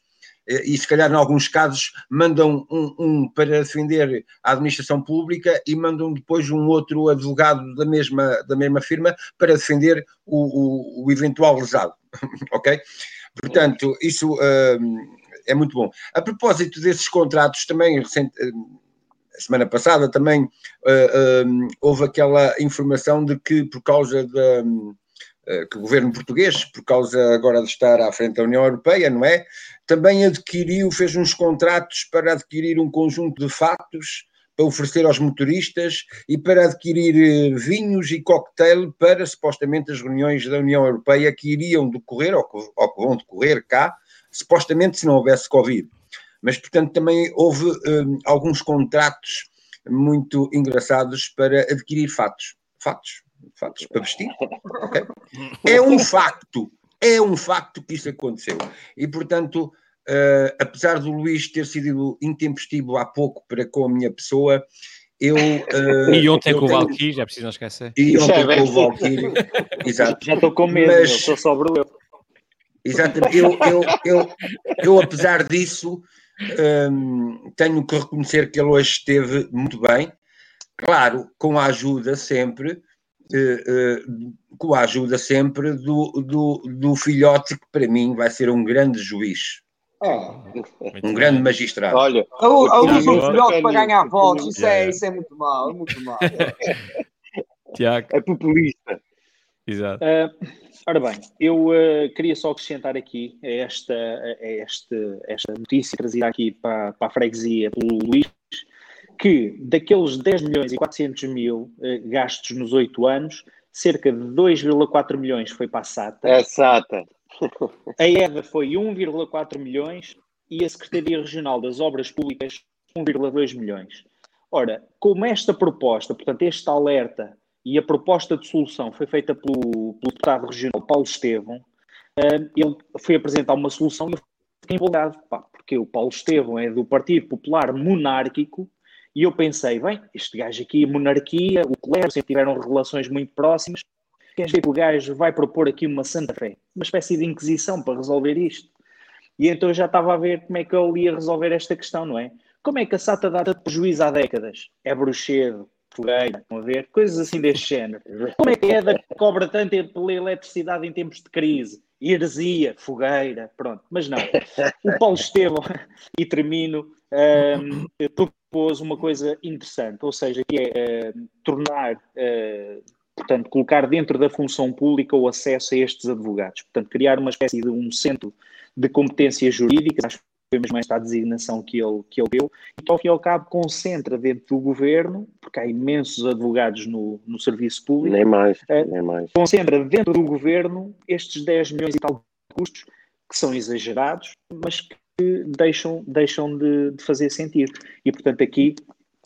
e se calhar em alguns casos mandam um, um, para defender a administração pública e mandam depois um outro advogado da mesma, da mesma firma para defender o, o, o eventual lesado, ok? Portanto, isso uh, é muito bom. A propósito desses contratos, também recente, a semana passada também uh, uh, houve aquela informação de que por causa da que o governo português, por causa agora de estar à frente da União Europeia, não é? Também adquiriu, fez uns contratos para adquirir um conjunto de fatos para oferecer aos motoristas e para adquirir vinhos e cocktail para supostamente as reuniões da União Europeia que iriam decorrer ou que, ou que vão decorrer cá, supostamente se não houvesse Covid mas portanto também houve um, alguns contratos muito engraçados para adquirir fatos. Fatos, fatos para vestir. Okay? É um facto, é um facto que isso aconteceu. E portanto, uh, apesar do Luís ter sido intempestivo há pouco para com a minha pessoa, eu, uh, e ontem eu com tenho... o Valkyrie, já preciso não esquecer. E ontem com o Valkyrie, exato. Já estou com medo, Mas- eu sou sobre eu. Exatamente. Eu, eu, eu, eu, apesar disso, hum, tenho que reconhecer que ele hoje esteve muito bem. Claro, com a ajuda sempre, eh, eh, com a ajuda sempre do, do, do filhote, que para mim vai ser um grande juiz, É. um grande magistrado. Olha, A a do Tiago, filhote para ganhar votos, isso é, isso é muito mau, é muito mau. Tiago, é populista. Exato. Ah, ora bem, eu ah, queria só acrescentar aqui a esta, a este, esta notícia trazida aqui para, para a freguesia pelo Luís, que daqueles 10 milhões e 400 mil ah, gastos nos 8 anos, cerca de 2,4 milhões foi para a SATA, É SATA. a EDA foi 1,4 milhões e a Secretaria Regional das Obras Públicas 1,2 milhões. Ora, como esta proposta, portanto, este alerta e a proposta de solução foi feita pelo, pelo deputado regional Paulo Estevão, eh, ele foi apresentar uma solução e eu fiquei empolgado, pá, porque o Paulo Estevão é do Partido Popular Monárquico e eu pensei, bem, este gajo aqui, monarquia, o clero, sempre tiveram relações muito próximas, queres ver que o gajo vai propor aqui uma santa fé, uma espécie de inquisição para resolver isto. E então eu já estava a ver como é que ele ia resolver esta questão, não é? Como é que a SATA dá tanto prejuízo há décadas? É bruxedo, fogueira, ver? Coisas assim deste género. Como é que é da que cobra tanto pela eletricidade em tempos de crise? Heresia, fogueira, pronto. Mas não. O Paulo Estevão, e termino, hum, propôs uma coisa interessante, ou seja, que é hum, tornar, hum, portanto, colocar dentro da função pública o acesso a estes advogados. Portanto, criar uma espécie de um centro de competências jurídicas, foi mesmo esta a designação que ele, que ele deu, e que ao fim e ao cabo concentra dentro do governo, porque há imensos advogados no, no serviço público, Nem mais, É. nem mais. concentra dentro do governo estes 10 milhões e tal de custos que são exagerados, mas que deixam, deixam de, de fazer sentido. E portanto aqui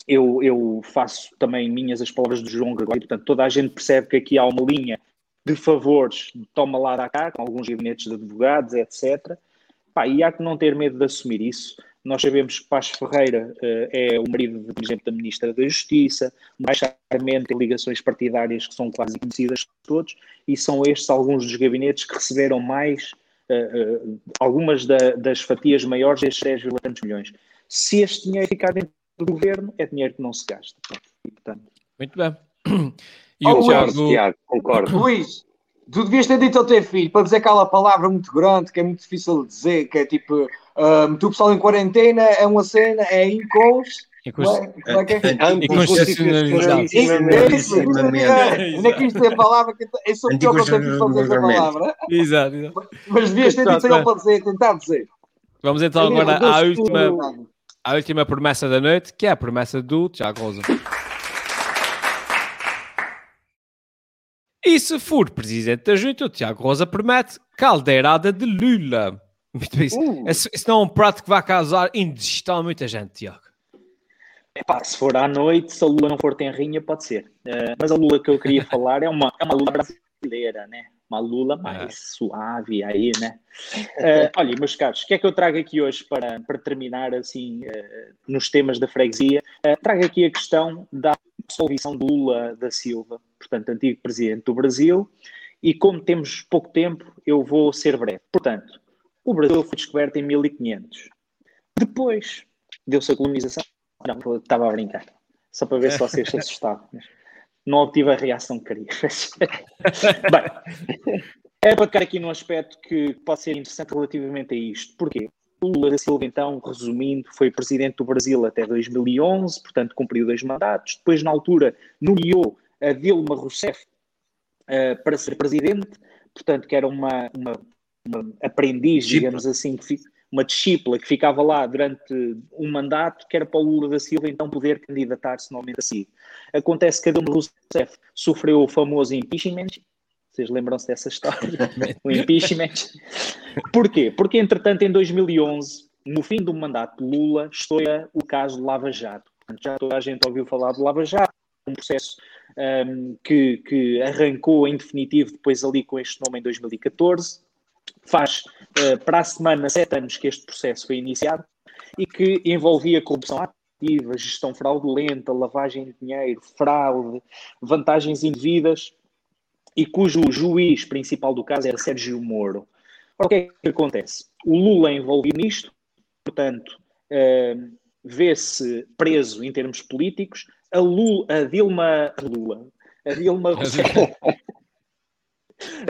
eu, eu faço também minhas as palavras do João Gregório, portanto toda a gente percebe que aqui há uma linha de favores, de toma lá da cá, com alguns gabinetes de advogados, etc. Pá, e há que não ter medo de assumir isso. Nós sabemos que Paz Ferreira eh, é o marido, por exemplo, da Ministra da Justiça, mais claramente tem ligações partidárias que são quase conhecidas de todos, e são estes alguns dos gabinetes que receberam mais, eh, eh, algumas da- das fatias maiores destes 10, tantos milhões. Se este dinheiro ficar dentro do governo, é dinheiro que não se gasta. E, portanto, Muito bem. E o Tiago, Tiago, concordo. Luís, tu devias ter dito ao teu filho para dizer aquela palavra muito grande que é muito difícil de dizer, que é tipo, um, tu pessoal em quarentena é uma cena, é incons. não é? Como é que é? Inconstitucionalizado. É. Ainda quis dizer a palavra que eu sou pior que eu tenho para dizer essa palavra, Exato, exato. mas devias ter dito a ele para dizer, tentar dizer. Vamos então agora à última, à última promessa da noite, que é a promessa do Tiago Rosa. E se for presidente da junta, o Tiago Rosa promete caldeirada de Lula. Muito bem. Isso, Uh. esse- isso não é um prato que vai causar indigestão a muita gente, Tiago. Epá, se for à noite, se a Lula não for tenrinha, pode ser. Eh, mas a Lula que eu queria falar é uma, é uma Lula brasileira, né? Uma Lula mais suave aí, né? Eh, olha, meus caros, o que é que eu trago aqui hoje para, para terminar assim eh, nos temas da freguesia? Trago aqui a questão da absolvição de Lula da Silva, portanto, antigo presidente do Brasil, e como temos pouco tempo, eu vou ser breve. Portanto, O Brasil foi descoberto em 1500. Depois deu-se a colonização. Não, estava a brincar. Só para ver se vocês se assustavam. Não obtive a reação que queria. Bem, é para ficar aqui num aspecto que pode ser interessante relativamente a isto. Porquê? Lula da Silva, então, resumindo, foi presidente do Brasil até 2011, portanto cumpriu dois mandatos. Depois, na altura, nomeou a Dilma Rousseff uh, para ser presidente, portanto, que era uma, uma, uma aprendiz, digamos assim, uma discípula que ficava lá durante um mandato, que era para o Lula da Silva então poder candidatar-se novamente a si. Acontece que a Dilma Rousseff sofreu o famoso impeachment, vocês lembram-se dessa história? o impeachment. Porquê? Porque, entretanto, em 2011, no fim do mandato de Lula, estoura o caso Lava Jato. Já toda a gente ouviu falar de Lava Jato, um processo um, que, que arrancou em definitivo depois ali com este nome em 2014. Faz uh, para a semana sete anos que este processo foi iniciado e que envolvia corrupção ativa, gestão fraudulenta, lavagem de dinheiro, fraude, vantagens indevidas e cujo juiz principal do caso era Sérgio Moro. Ora, o que é que acontece? O Lula é envolvido nisto, portanto, uh, vê-se preso em termos políticos. A, Lula, a Dilma Lula, a Dilma Rousseff,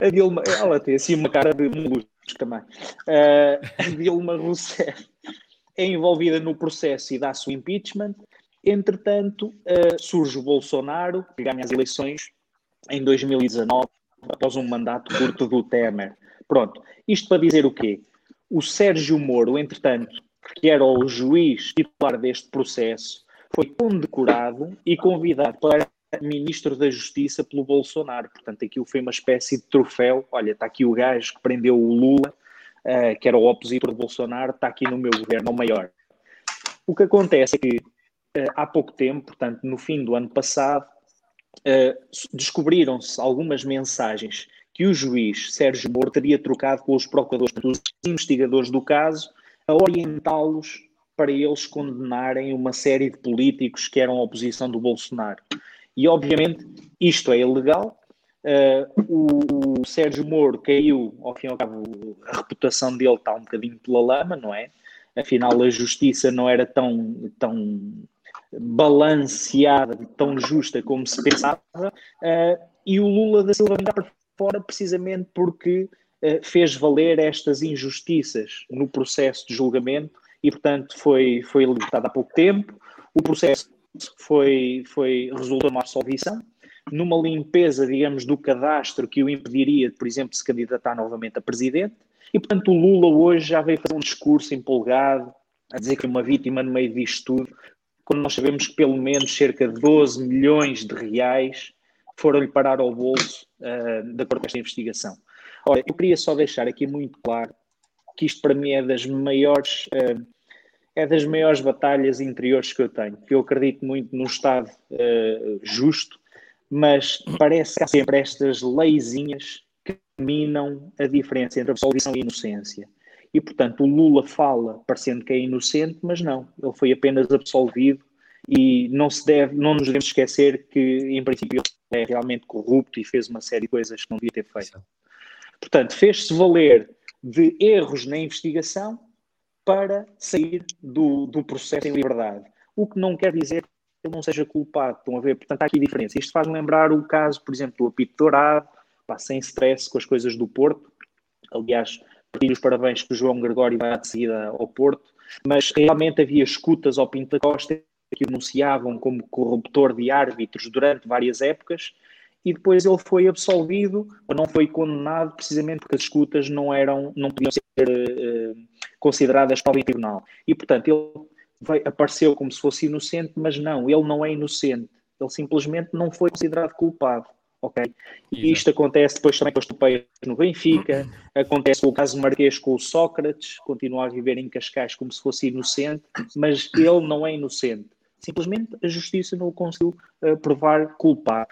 a Dilma, ela tem assim uma cara de molusco também. Uh, a Dilma Rousseff é envolvida no processo e dá-se o impeachment. Entretanto, uh, surge o Bolsonaro, que ganha as eleições em 2019, após um mandato curto do Temer. Pronto, isto para dizer o quê? O Sérgio Moro, entretanto, que era o juiz titular deste processo, foi condecorado e convidado para ministro da Justiça pelo Bolsonaro. Portanto, aquilo foi uma espécie de troféu. Olha, está aqui o gajo que prendeu o Lula, uh, que era o opositor de Bolsonaro, está aqui no meu governo, o maior. O que acontece é que uh, há pouco tempo, portanto, no fim do ano passado, uh, descobriram-se algumas mensagens que o juiz Sérgio Moro teria trocado com os procuradores, os investigadores do caso, a orientá-los para eles condenarem uma série de políticos que eram oposição do Bolsonaro. E, obviamente, isto é ilegal. Uh, o, o, Sérgio Moro caiu, ao fim e ao cabo, a reputação dele está um bocadinho pela lama, não é? Afinal, a justiça não era tão, tão balanceada, tão justa como se pensava, uh, e o Lula da Silva vem para fora precisamente porque uh, fez valer estas injustiças no processo de julgamento e, portanto, foi, foi libertado há pouco tempo. O processo foi, foi resultou numa absolvição, numa limpeza, digamos, do cadastro que o impediria, por exemplo, de se candidatar novamente a presidente. E, portanto, o Lula hoje já veio fazer um discurso empolgado, a dizer que é uma vítima no meio disto tudo, quando nós sabemos que pelo menos cerca de 12 milhões de reais foram-lhe parar ao bolso uh, de acordo com esta investigação. Ora, eu queria só deixar aqui muito claro que isto para mim é das maiores uh, é das maiores batalhas interiores que eu tenho, que eu acredito muito num Estado uh, justo, mas parece que há sempre estas leizinhas que minam a diferença entre absolvição e inocência. E, portanto, o Lula fala parecendo que é inocente, mas não, ele foi apenas absolvido e não se deve, não nos devemos esquecer que, em princípio, ele é realmente corrupto e fez uma série de coisas que não devia ter feito. Portanto, fez-se valer de erros na investigação para sair do, do processo em liberdade. O que não quer dizer que ele não seja culpado. Estão a ver? Portanto, há aqui diferença. Isto faz lembrar o caso, por exemplo, do apito dourado, pá, sem stress com as coisas do Porto. Aliás, pedir os parabéns que o João Gregório vai de seguida ao Porto, mas realmente havia escutas ao Pinto da Costa que o denunciavam como corruptor de árbitros durante várias épocas e depois ele foi absolvido ou não foi condenado precisamente porque as escutas não eram não podiam ser uh, consideradas prova em tribunal. E portanto ele veio, apareceu como se fosse inocente mas não ele não é inocente. Ele simplesmente não foi considerado culpado ok? E isto acontece depois também com as topeias no Benfica, acontece com o caso Marquês com o Sócrates, continua a viver em Cascais como se fosse inocente, mas ele não é inocente. Simplesmente a justiça não o conseguiu uh, provar culpado.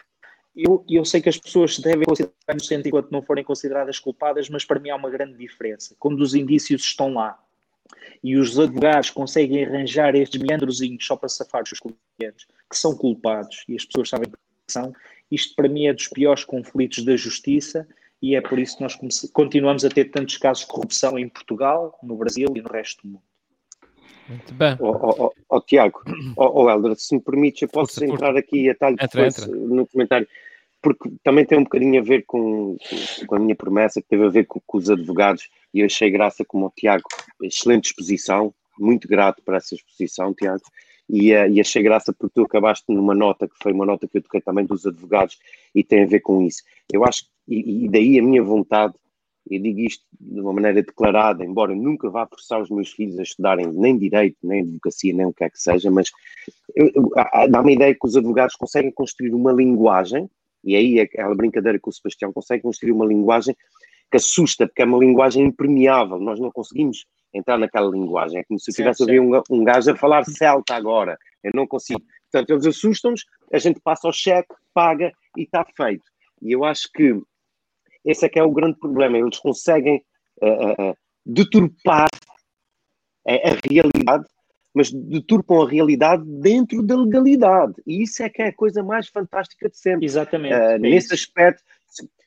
Eu, eu sei que as pessoas se devem considerar inocentes enquanto não forem consideradas culpadas, mas para mim há uma grande diferença. Quando os indícios estão lá e os advogados conseguem arranjar estes meandrozinhos só para safar os seus clientes, que são culpados e as pessoas sabem que são, isto para mim é dos piores conflitos da justiça e é por isso que nós continuamos a ter tantos casos de corrupção em Portugal, no Brasil e no resto do mundo. Muito bem. Ó ó, ó, ó, Tiago, ó, ó, Helder, se me permites, eu posso Força, entrar aqui a talho Entra, entra. no comentário, porque também tem um bocadinho a ver com, com a minha promessa, que teve a ver com, com os advogados, e eu achei graça como o Tiago, excelente exposição, muito grato por essa exposição, Tiago, e, eh, e achei graça porque tu acabaste numa nota que foi uma nota que eu toquei também dos advogados e tem a ver com isso. Eu acho, e, e daí a minha vontade, eu digo isto de uma maneira declarada, embora nunca vá forçar os meus filhos a estudarem nem direito, nem advocacia, nem o que é que seja, mas dá-me a ideia que os advogados conseguem construir uma linguagem, e aí é aquela brincadeira que o Sebastião consegue construir uma linguagem que assusta, porque é uma linguagem impermeável, nós não conseguimos entrar naquela linguagem, é como se eu Certo, tivesse a ouvir um, um gajo a falar celta agora, eu não consigo. Portanto, eles assustam-nos, a gente passa o cheque, paga e está feito. E eu acho que esse é que é o grande problema, eles conseguem eh, eh, deturpar a, a realidade, mas deturpam a realidade dentro da legalidade. E isso é que é a coisa mais fantástica de sempre. Exatamente. Uh, é nesse isso. aspecto,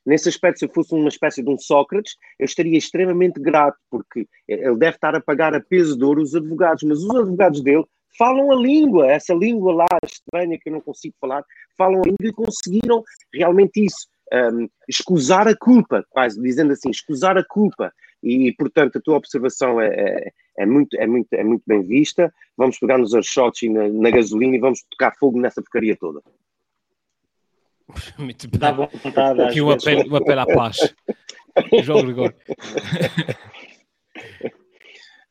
nesse aspecto, se eu fosse uma espécie de um Sócrates, eu estaria extremamente grato, porque ele deve estar a pagar a peso de ouro os advogados, mas os advogados dele falam a língua, essa língua lá estranha que eu não consigo falar, falam a língua e conseguiram realmente isso, um, escusar a culpa, quase dizendo assim, escusar a culpa. E, portanto, a tua observação é, é, é muito, é, muito, é muito bem vista. Vamos pegar nos airshotts e na, na gasolina e vamos tocar fogo nessa porcaria toda. Muito bem. Dá vontade Aqui um vezes. apelo, um apelo à paz. João Gregório.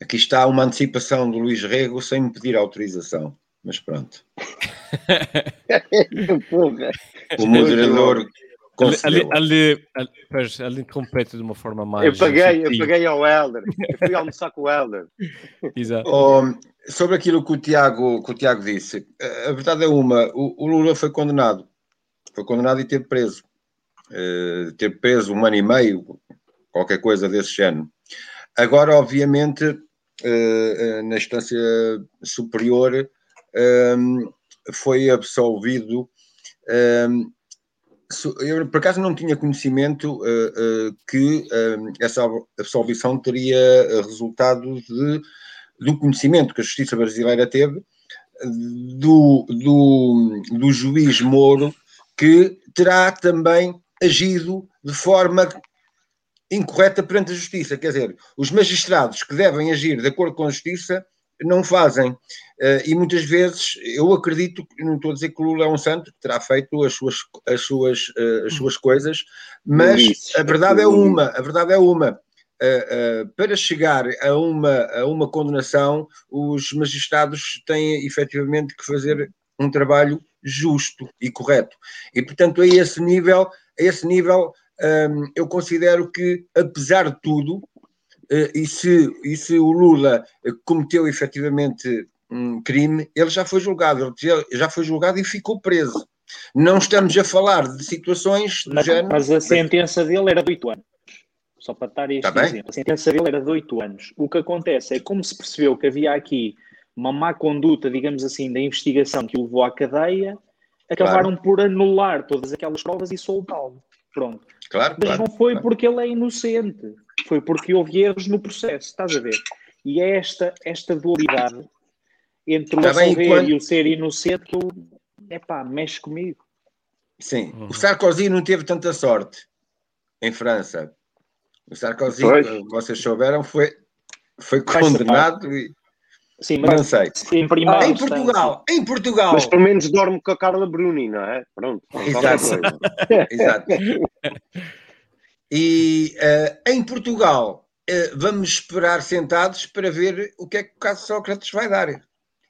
Aqui está uma antecipação do Luís Rego sem me pedir autorização. Mas pronto. O moderador Ali, ali, ali, pois, ali de uma forma mais. Eu paguei, eu paguei ao Helder. Eu fui almoçar com o Helder. Exato. Oh, sobre aquilo que o, Tiago, que o Tiago disse, a a verdade é uma: o, o Lula foi condenado. Foi condenado e teve preso. Eh, teve preso um ano e meio, qualquer coisa desse género. Agora, obviamente, eh, na instância superior, ehm, foi absolvido. ehm, eu, por acaso, não tinha conhecimento eh, que ehm, essa absolvição teria resultado de, do conhecimento que a justiça brasileira teve do, do, do juiz Moro, que terá também agido de forma incorreta perante a justiça. Quer dizer, os magistrados que devem agir de acordo com a justiça não fazem. Eh, e muitas vezes, eu acredito, não estou a dizer que o Lula é um santo, que terá feito as suas, as suas, eh, as suas coisas, mas a verdade é uma, a verdade é uma. Eh, para chegar a uma, a uma condenação, os magistrados têm efetivamente que fazer um trabalho justo e correto. E, portanto, a esse nível, a esse nível hum, eu considero que, apesar de tudo, eh, e, se, e se o Lula cometeu efetivamente um crime, ele já foi julgado, ele já- foi julgado e ficou preso. Não estamos a falar de situações do Mas, género. mas a sentença dele era de 8 anos. Só para dar este Tá bem. exemplo. A sentença dele era de 8 anos. O que acontece é como se percebeu que havia aqui uma má conduta, digamos assim, da investigação que o levou à cadeia, acabaram por anular todas aquelas provas e soltá-lo. Pronto. Claro, Mas claro. não foi claro. porque ele é inocente. Foi porque houve erros no processo. Estás a ver? E é esta, esta dualidade entre o Tá bem, absolver quando- e o ser inocente que eu, epá, mexe comigo. Sim, Uhum. o Sarkozy não teve tanta sorte em França. O Sarkozy, Pois. vocês souberam, foi, foi condenado e Sim, não mas sei. em primeira em Portugal, em Portugal. Mas pelo menos dorme com a Carla Bruni, não é? Pronto. Exato. coisa. Exato. E eh, em Portugal, eh, vamos esperar sentados para ver o que é que o caso Sócrates vai dar.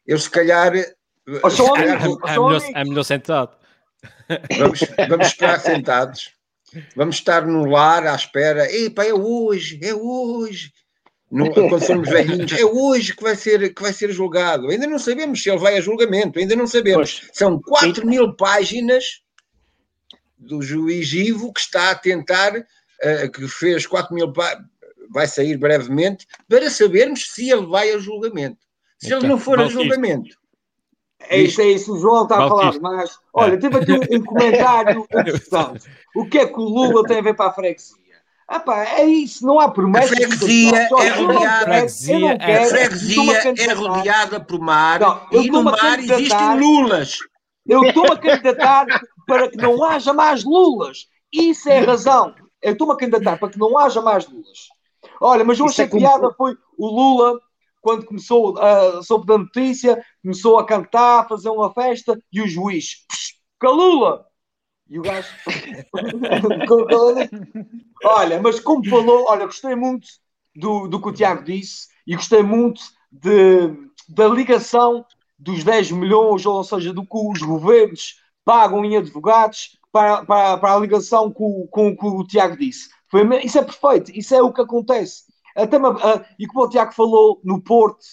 Eu, se calhar, eh, se calhar vou- É melhor, é melhor sentado. vamos, vamos esperar sentados, vamos estar no lar à espera. Epá, é hoje, é hoje. No- quando formos velhinhos, é hoje que vai, ser, que vai ser julgado. Ainda não sabemos se ele vai a julgamento, ainda não sabemos. Pois, São 4 mil páginas do juiz Ivo que está a tentar, eh, que fez 4 mil páginas, vai sair brevemente, para sabermos se ele vai a julgamento. Se ele Então, não for a Valquírio. julgamento, É isso, é isso. O João está a falar, mas olha, teve aqui um, um comentário interessante. O que é que o Lula tem a ver para a freguesia? Ah pá, é isso, não há A promessas. freguesia Olha, é rodeada, não freguesia é- a quero, freguesia a é rodeada por mar Não, e no a mar existem lulas. Eu estou-me a candidatar para que não haja mais Lulas. Isso é a razão. Eu estou-me a candidatar para que não haja mais Lulas. Olha, mas eu é achei como- piada foi o Lula, quando começou, uh, soube da notícia, começou a cantar, a fazer uma festa, e o juiz, "Psh, Calula! E o gajo. olha, mas como falou, olha, gostei muito do, do que o Tiago disse e gostei muito de, da ligação dos 10 milhões, ou seja, do que os governos pagam em advogados para, para, para a ligação com, com o que o Tiago disse. Foi, isso é perfeito, isso é o que acontece. Até ah, e como o Tiago falou no Porto,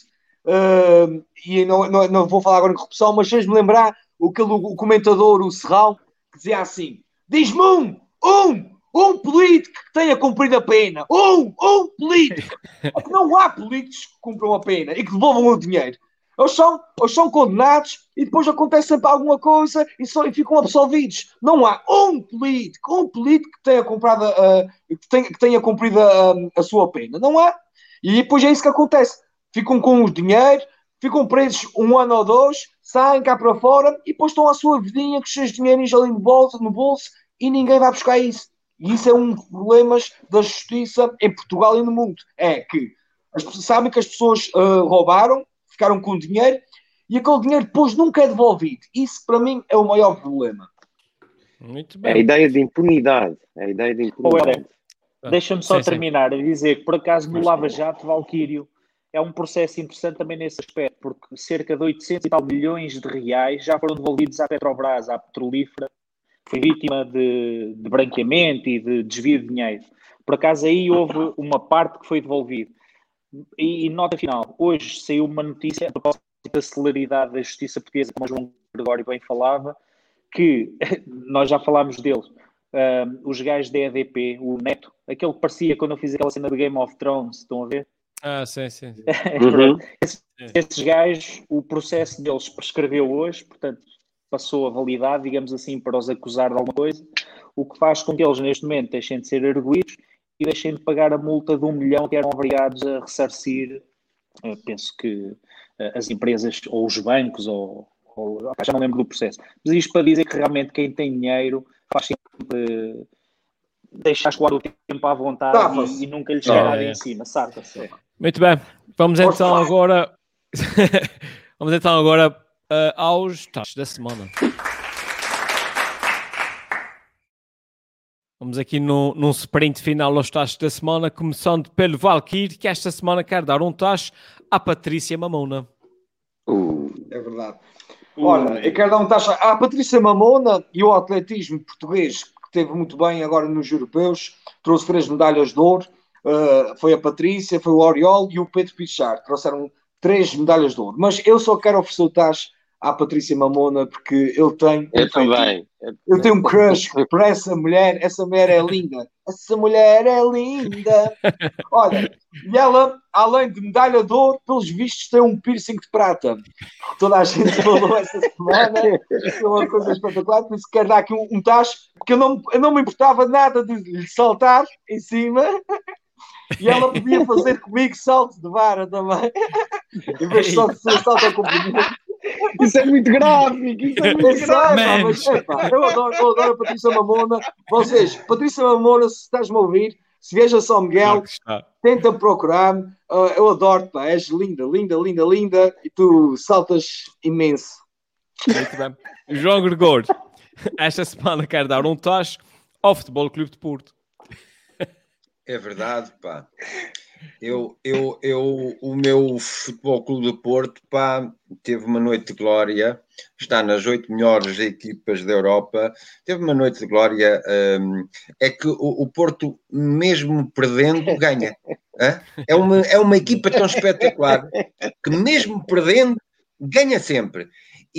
ah, e não, não, não vou falar agora em corrupção, mas fez-me lembrar o, aquele, o comentador, o Serrão, que dizia assim: diz-me um, um, um político que tenha cumprido a pena, um, um político. É não há políticos que cumpram a pena e que devolvam o dinheiro. Eles são, eles são condenados e depois acontece sempre alguma coisa e, só, e ficam absolvidos. Não há um político, um político que tenha, comprado, a- que tenha, que tenha cumprido a, a sua pena. Não há. E depois é isso que acontece. Ficam com o dinheiro, ficam presos um ano ou dois, saem cá para fora e depois estão à sua vidinha com os seus dinheirinhos ali no bolso, no bolso e ninguém vai buscar isso. E isso é um dos problemas da justiça em Portugal e no mundo. É que as pessoas sabem que as pessoas ah, roubaram, ficaram com dinheiro e aquele dinheiro depois nunca é devolvido. Isso para mim é o maior problema. Muito É a bem. ideia de impunidade. É a ideia de impunidade. Deixa-me só Sim, sim. terminar a dizer que, por acaso, no Lava Jato, Valquírio, é um processo interessante também nesse aspecto, porque cerca de 800 e tal milhões de reais já foram devolvidos à Petrobras, à petrolífera, que foi vítima de, de branqueamento e de desvio de dinheiro. Por acaso, aí houve uma parte que foi devolvida. E, e nota final, hoje saiu uma notícia a propósito da celeridade da justiça portuguesa, como o João Gregório bem falava, que nós já falámos dele, um, os gajos da EDP, o Neto, aquele que parecia quando eu fiz aquela cena de Game of Thrones, estão a ver? Ah, sim, sim. Uhum. Esses, esses gajos, o processo deles prescreveu hoje, portanto, passou a validade, digamos assim, para os acusar de alguma coisa, o que faz com que eles, neste momento, deixem de ser arguídos e deixem de pagar a multa de um milhão que eram obrigados a ressarcir, eh, penso que eh, as empresas ou os bancos, ou, ou já não lembro do processo. Mas isto para dizer que realmente quem tem dinheiro faz sempre deixar escoar o tempo à vontade e, e nunca lhe chega É, nada é. em cima, saca-se. Muito bem. Vamos então agora. Vamos então agora ah, aos taxas da semana. Vamos aqui no, num sprint final aos taxas da semana, começando pelo Valkyrie, que esta semana quer dar um tacho à Patrícia Mamona. Uh, É verdade. Olha, eu quero dar um taxa à Patrícia Mamona e o atletismo português, que teve muito bem agora nos europeus, trouxe três medalhas de ouro. Uh, foi a Patrícia, foi o Oriol e o Pedro Pichard. Trouxeram três medalhas de ouro. Mas eu só quero oferecer o tacho à Patrícia Mamona porque ele tem. eu também. Eu tenho um crush por essa mulher, essa mulher é linda. Essa mulher é linda. Olha, e ela, além de medalha de ouro, pelos vistos, tem um piercing de prata. Toda a gente falou essa semana. É uma coisa espetacular. Por isso quero dar aqui um, um tacho, porque eu não, eu não me importava nada de lhe saltar em cima. E ela podia fazer comigo salto de vara também. Em vez de só de ser salto a comprimento. Isso é muito gráfico. Isso é muito Man. mas, epá, eu, adoro, eu adoro a Patrícia Mamona. Vocês, Patrícia Mamona, se estás-me a ouvir, se viajas a São Miguel, Claro está. tenta procurar-me. Ah, eu adoro-te, pá, és linda, linda, linda, linda e tu saltas imenso. Muito bem. João Gregório, esta semana quer dar um tacho ao Futebol Clube de Porto. É verdade, pá. Eu, eu, eu, o meu Futebol Clube do Porto, pá, teve uma noite de glória, está nas oito melhores equipas da Europa, teve uma noite de glória. hum, é que o, o Porto, mesmo perdendo, ganha. É uma, é uma equipa tão espetacular que, mesmo perdendo, ganha sempre.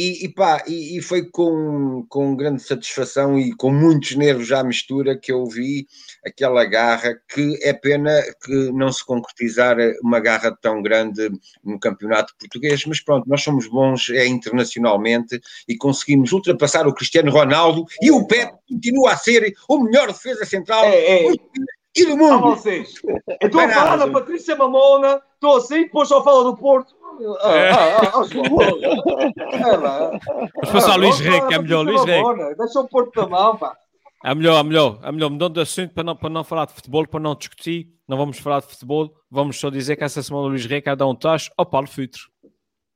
E, e, pá, e, e foi com, com grande satisfação e com muitos nervos à mistura que eu vi aquela garra que é pena que não se concretizar uma garra tão grande no campeonato português, mas pronto, nós somos bons é, internacionalmente e conseguimos ultrapassar o Cristiano Ronaldo e o Pep continua a ser o melhor defesa central É, é. E do A mundo? vocês. Eu estou a falar da Patrícia Mamona, estou assim, depois só fala do Porto. Ah, ah, ah, ah. É, lá. Mas passar Ah, Luís vamos Rei, falar que é melhor, Luís Rei. Mamona. Deixa o Porto da mão, pá. É melhor, é melhor, é melhor. Mudando de assunto para não, para não falar de futebol, para não discutir, não vamos falar de futebol, vamos só dizer que essa semana o Luís Rei quer dar um tacho ao Paulo Futre.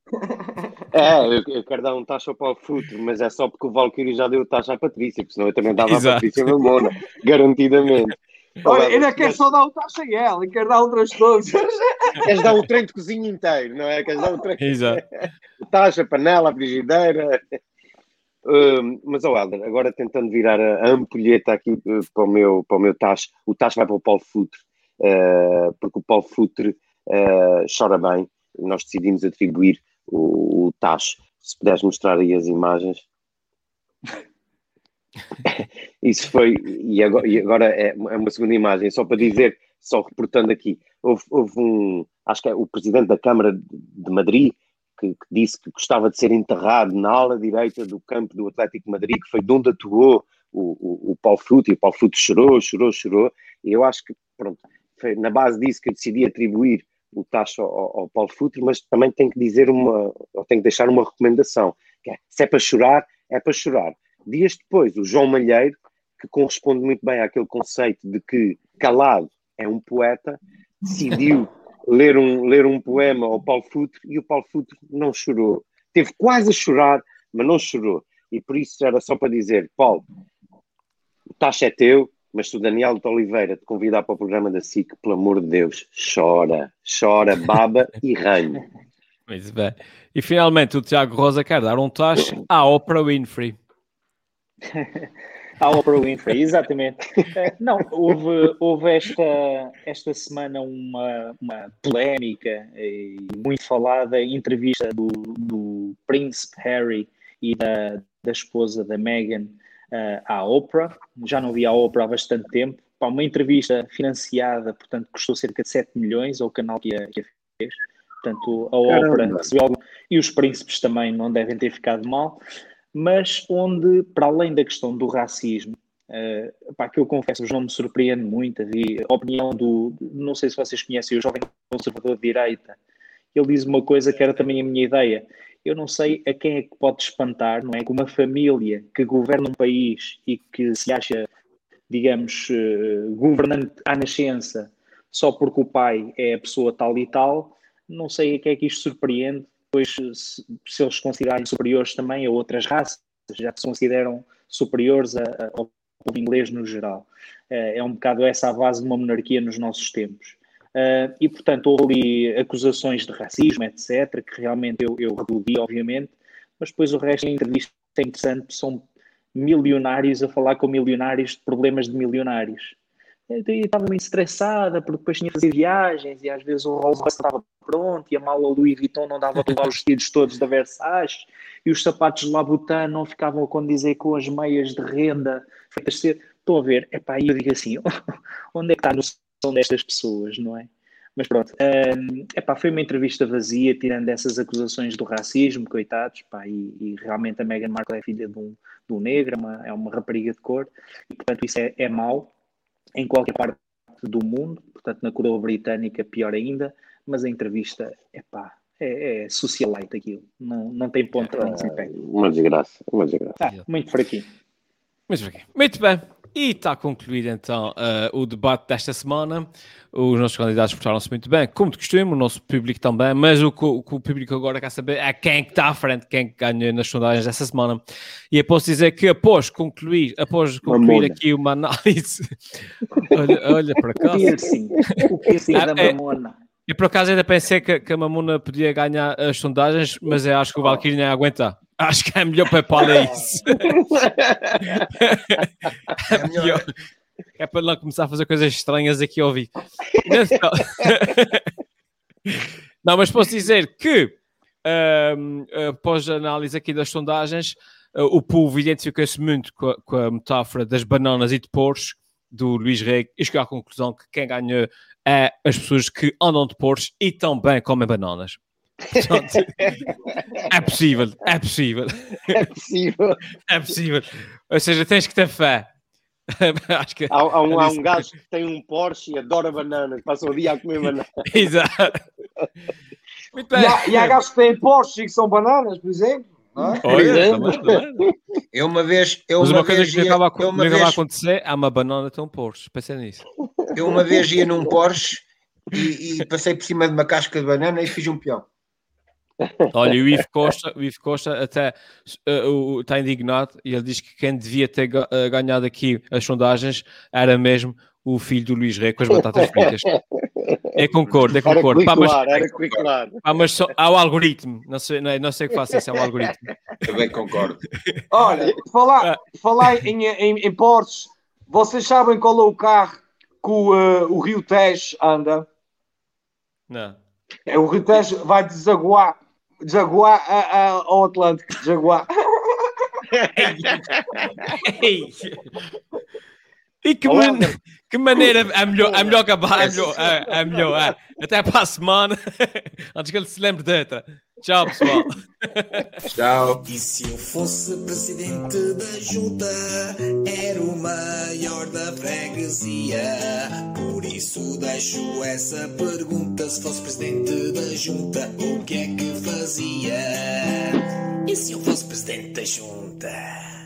É, eu, eu quero dar um taxa para o futuro, mas é só porque o Valkyrie já deu taxa à Patrícia, porque senão eu também dava à Exato. Patrícia Mamona, garantidamente. Olha, Mas- eu não quero só dar o taxa a ela, eu quero dar outras coisas. Queres dar o trem de cozinha inteiro, não é? Queres dar o trem Exato. taxa, panela, a frigideira. Hum, mas, ó Helder, agora tentando virar a, a ampulheta aqui eh, para o meu, para o meu tacho, o tacho vai para o Paulo Futre, eh, porque o Paulo Futre eh, chora bem. Nós decidimos atribuir o, o tacho. Se puderes mostrar aí as imagens. Isso foi, e agora, e agora é é uma segunda imagem, só para dizer, só reportando aqui, houve, houve um, acho que é o presidente da Câmara de, Madrid, que, que disse que gostava de ser enterrado na ala direita do campo do Atlético Madrid, que foi de onde atuou o, o, o Paulo Fruto, e o Paulo Fruto chorou, chorou, chorou, e eu acho que, pronto, foi na base disso que eu decidi atribuir o tacho ao, ao Paulo Futre, mas também tenho que dizer uma, ou tenho que deixar uma recomendação, que é, se é para chorar, é para chorar. Dias depois, o João Malheiro, que corresponde muito bem àquele conceito de que calado é um poeta, decidiu ler um, ler um poema ao Paulo Futre e o Paulo Futre não chorou. Teve quase a chorar, mas não chorou. E por isso era só para dizer, Paulo, o taxa é teu, mas se o Daniel de Oliveira te convidar para o programa da SIC, pelo amor de Deus, chora, chora, baba e ranho. Muito bem. E finalmente o Tiago Rosa quer dar um tacho à Oprah Winfrey. A Oprah Winfrey, exatamente. Não, houve, houve esta, esta semana uma, uma polémica e muito falada entrevista do, do príncipe Harry e da, da esposa da Meghan eh, à Oprah. Já não vi a Oprah há bastante tempo. Pá, uma entrevista financiada, portanto, custou cerca de 7 milhões ao canal que a, que a fez. Portanto, a Oprah recebeu algo, e os príncipes também não devem ter ficado mal mas onde, para além da questão do racismo, uh, pá, que eu confesso, não me surpreende muito, a opinião do, não sei se vocês conhecem, o jovem conservador de direita, ele diz uma coisa que era também a minha ideia, eu não sei a quem é que pode espantar, não é, que uma família que governa um país e que se acha, digamos, uh, governante à nascença, só porque o pai é a pessoa tal e tal, não sei a quem é que isto surpreende, depois se, se eles considerarem superiores também a outras raças, já que se consideram superiores a, a, ao povo inglês no geral. Uh, é um bocado essa a base de uma monarquia nos nossos tempos. Uh, e, portanto, houve ali acusações de racismo, etc., que realmente eu, eu obviamente, mas depois o resto da entrevista é interessante, são milionários a falar com milionários de problemas de milionários. Eu estava muito estressada, porque depois tinha que fazer viagens e às vezes o Rolls Royce estava pronto e a mala Louis Vuitton não dava para os vestidos todos da Versace e os sapatos de Labutin não ficavam a condizer com as meias de renda feitas ser. Estão a ver? Epá, e eu digo assim, onde é que está a noção destas pessoas, não é? Mas pronto, um, epá, foi uma entrevista vazia, tirando essas acusações do racismo, coitados, pá, e, e realmente a Meghan Markle é filha de um, de um negro, é uma, é uma rapariga de cor, e portanto isso é, é mau em qualquer parte do mundo, portanto na coroa britânica pior ainda, mas a entrevista, epá, é, é socialite aquilo, não, não tem ponto para onde se pega. Uma desgraça, uma desgraça. Ah, muito fraquinho. Muito bem. Muito bem. E está concluído então uh, o debate desta semana. Os nossos candidatos portaram-se muito bem, como de costume, o nosso público também, mas o que o, o público agora quer saber é quem é que está à frente, quem é que ganha nas sondagens desta semana. E eu posso dizer que após concluir, após concluir Mamona. aqui uma análise, olha, olha para cá. O piercing, o piercing da é- mamona. E por acaso ainda pensei que, que a Mamona podia ganhar as sondagens, mas eu acho que o Valkyrie não ia aguentar. Acho que é melhor para Paulo é isso. é melhor. É para não começar a fazer coisas estranhas aqui ao ouvir. Então- Não, mas posso dizer que ahm, após a análise aqui das sondagens, ah, o povo identificou-se muito com a, com a metáfora das bananas e de Porsche do Luís Rei e chegou à conclusão que quem ganhou é as pessoas que andam de Porsche e também comem bananas. Portanto, é possível, é possível, É possível. é possível. Ou seja, tens que ter fé. Acho que. Há, há um, há um gajo que tem um Porsche e adora bananas, passa o dia a comer bananas. Exato. Muito E bem. há, e há gajos que têm Porsche e que são bananas, por exemplo. Não é? Olha, também. Eu uma vez, eu Mas uma uma coisa vez que me ia, acaba, eu uma me acaba a acontecer, há uma banana tão Porsche. Pensei nisso. eu uma vez ia num Porsche e, e passei por cima de uma casca de banana e fiz um peão. Olha, o Ivo Costa, o Ivo Costa até eh, o- está indignado e ele diz que quem devia ter eh, ganhado aqui as sondagens era mesmo o filho do Luís Rei com as batatas fritas. Eu concordo, Era concordo. Pá, mas, curricular, era curricular. pá, mas só, há o algoritmo. Não sei, não, é- não sei o que faço, isso é um algoritmo. Também concordo. Olha, falar, por falar em, em, em Porsche, vocês sabem qual é o carro que o, eh, o Rio Tejo anda? Não. É, o Rio Tejo vai desaguar, desaguar a- a- ao Atlântico. Desaguar. Ei! E que, man- que maneira é melhor, é melhor acabar, é melhor, é, é melhor, é. Até para a semana, antes que ele se lembre de outra. Tchau, pessoal. Tchau. E se eu fosse presidente da junta, era o maior da freguesia. Por isso deixo essa pergunta: se fosse presidente da junta, o que é que fazia? E se eu fosse presidente da junta?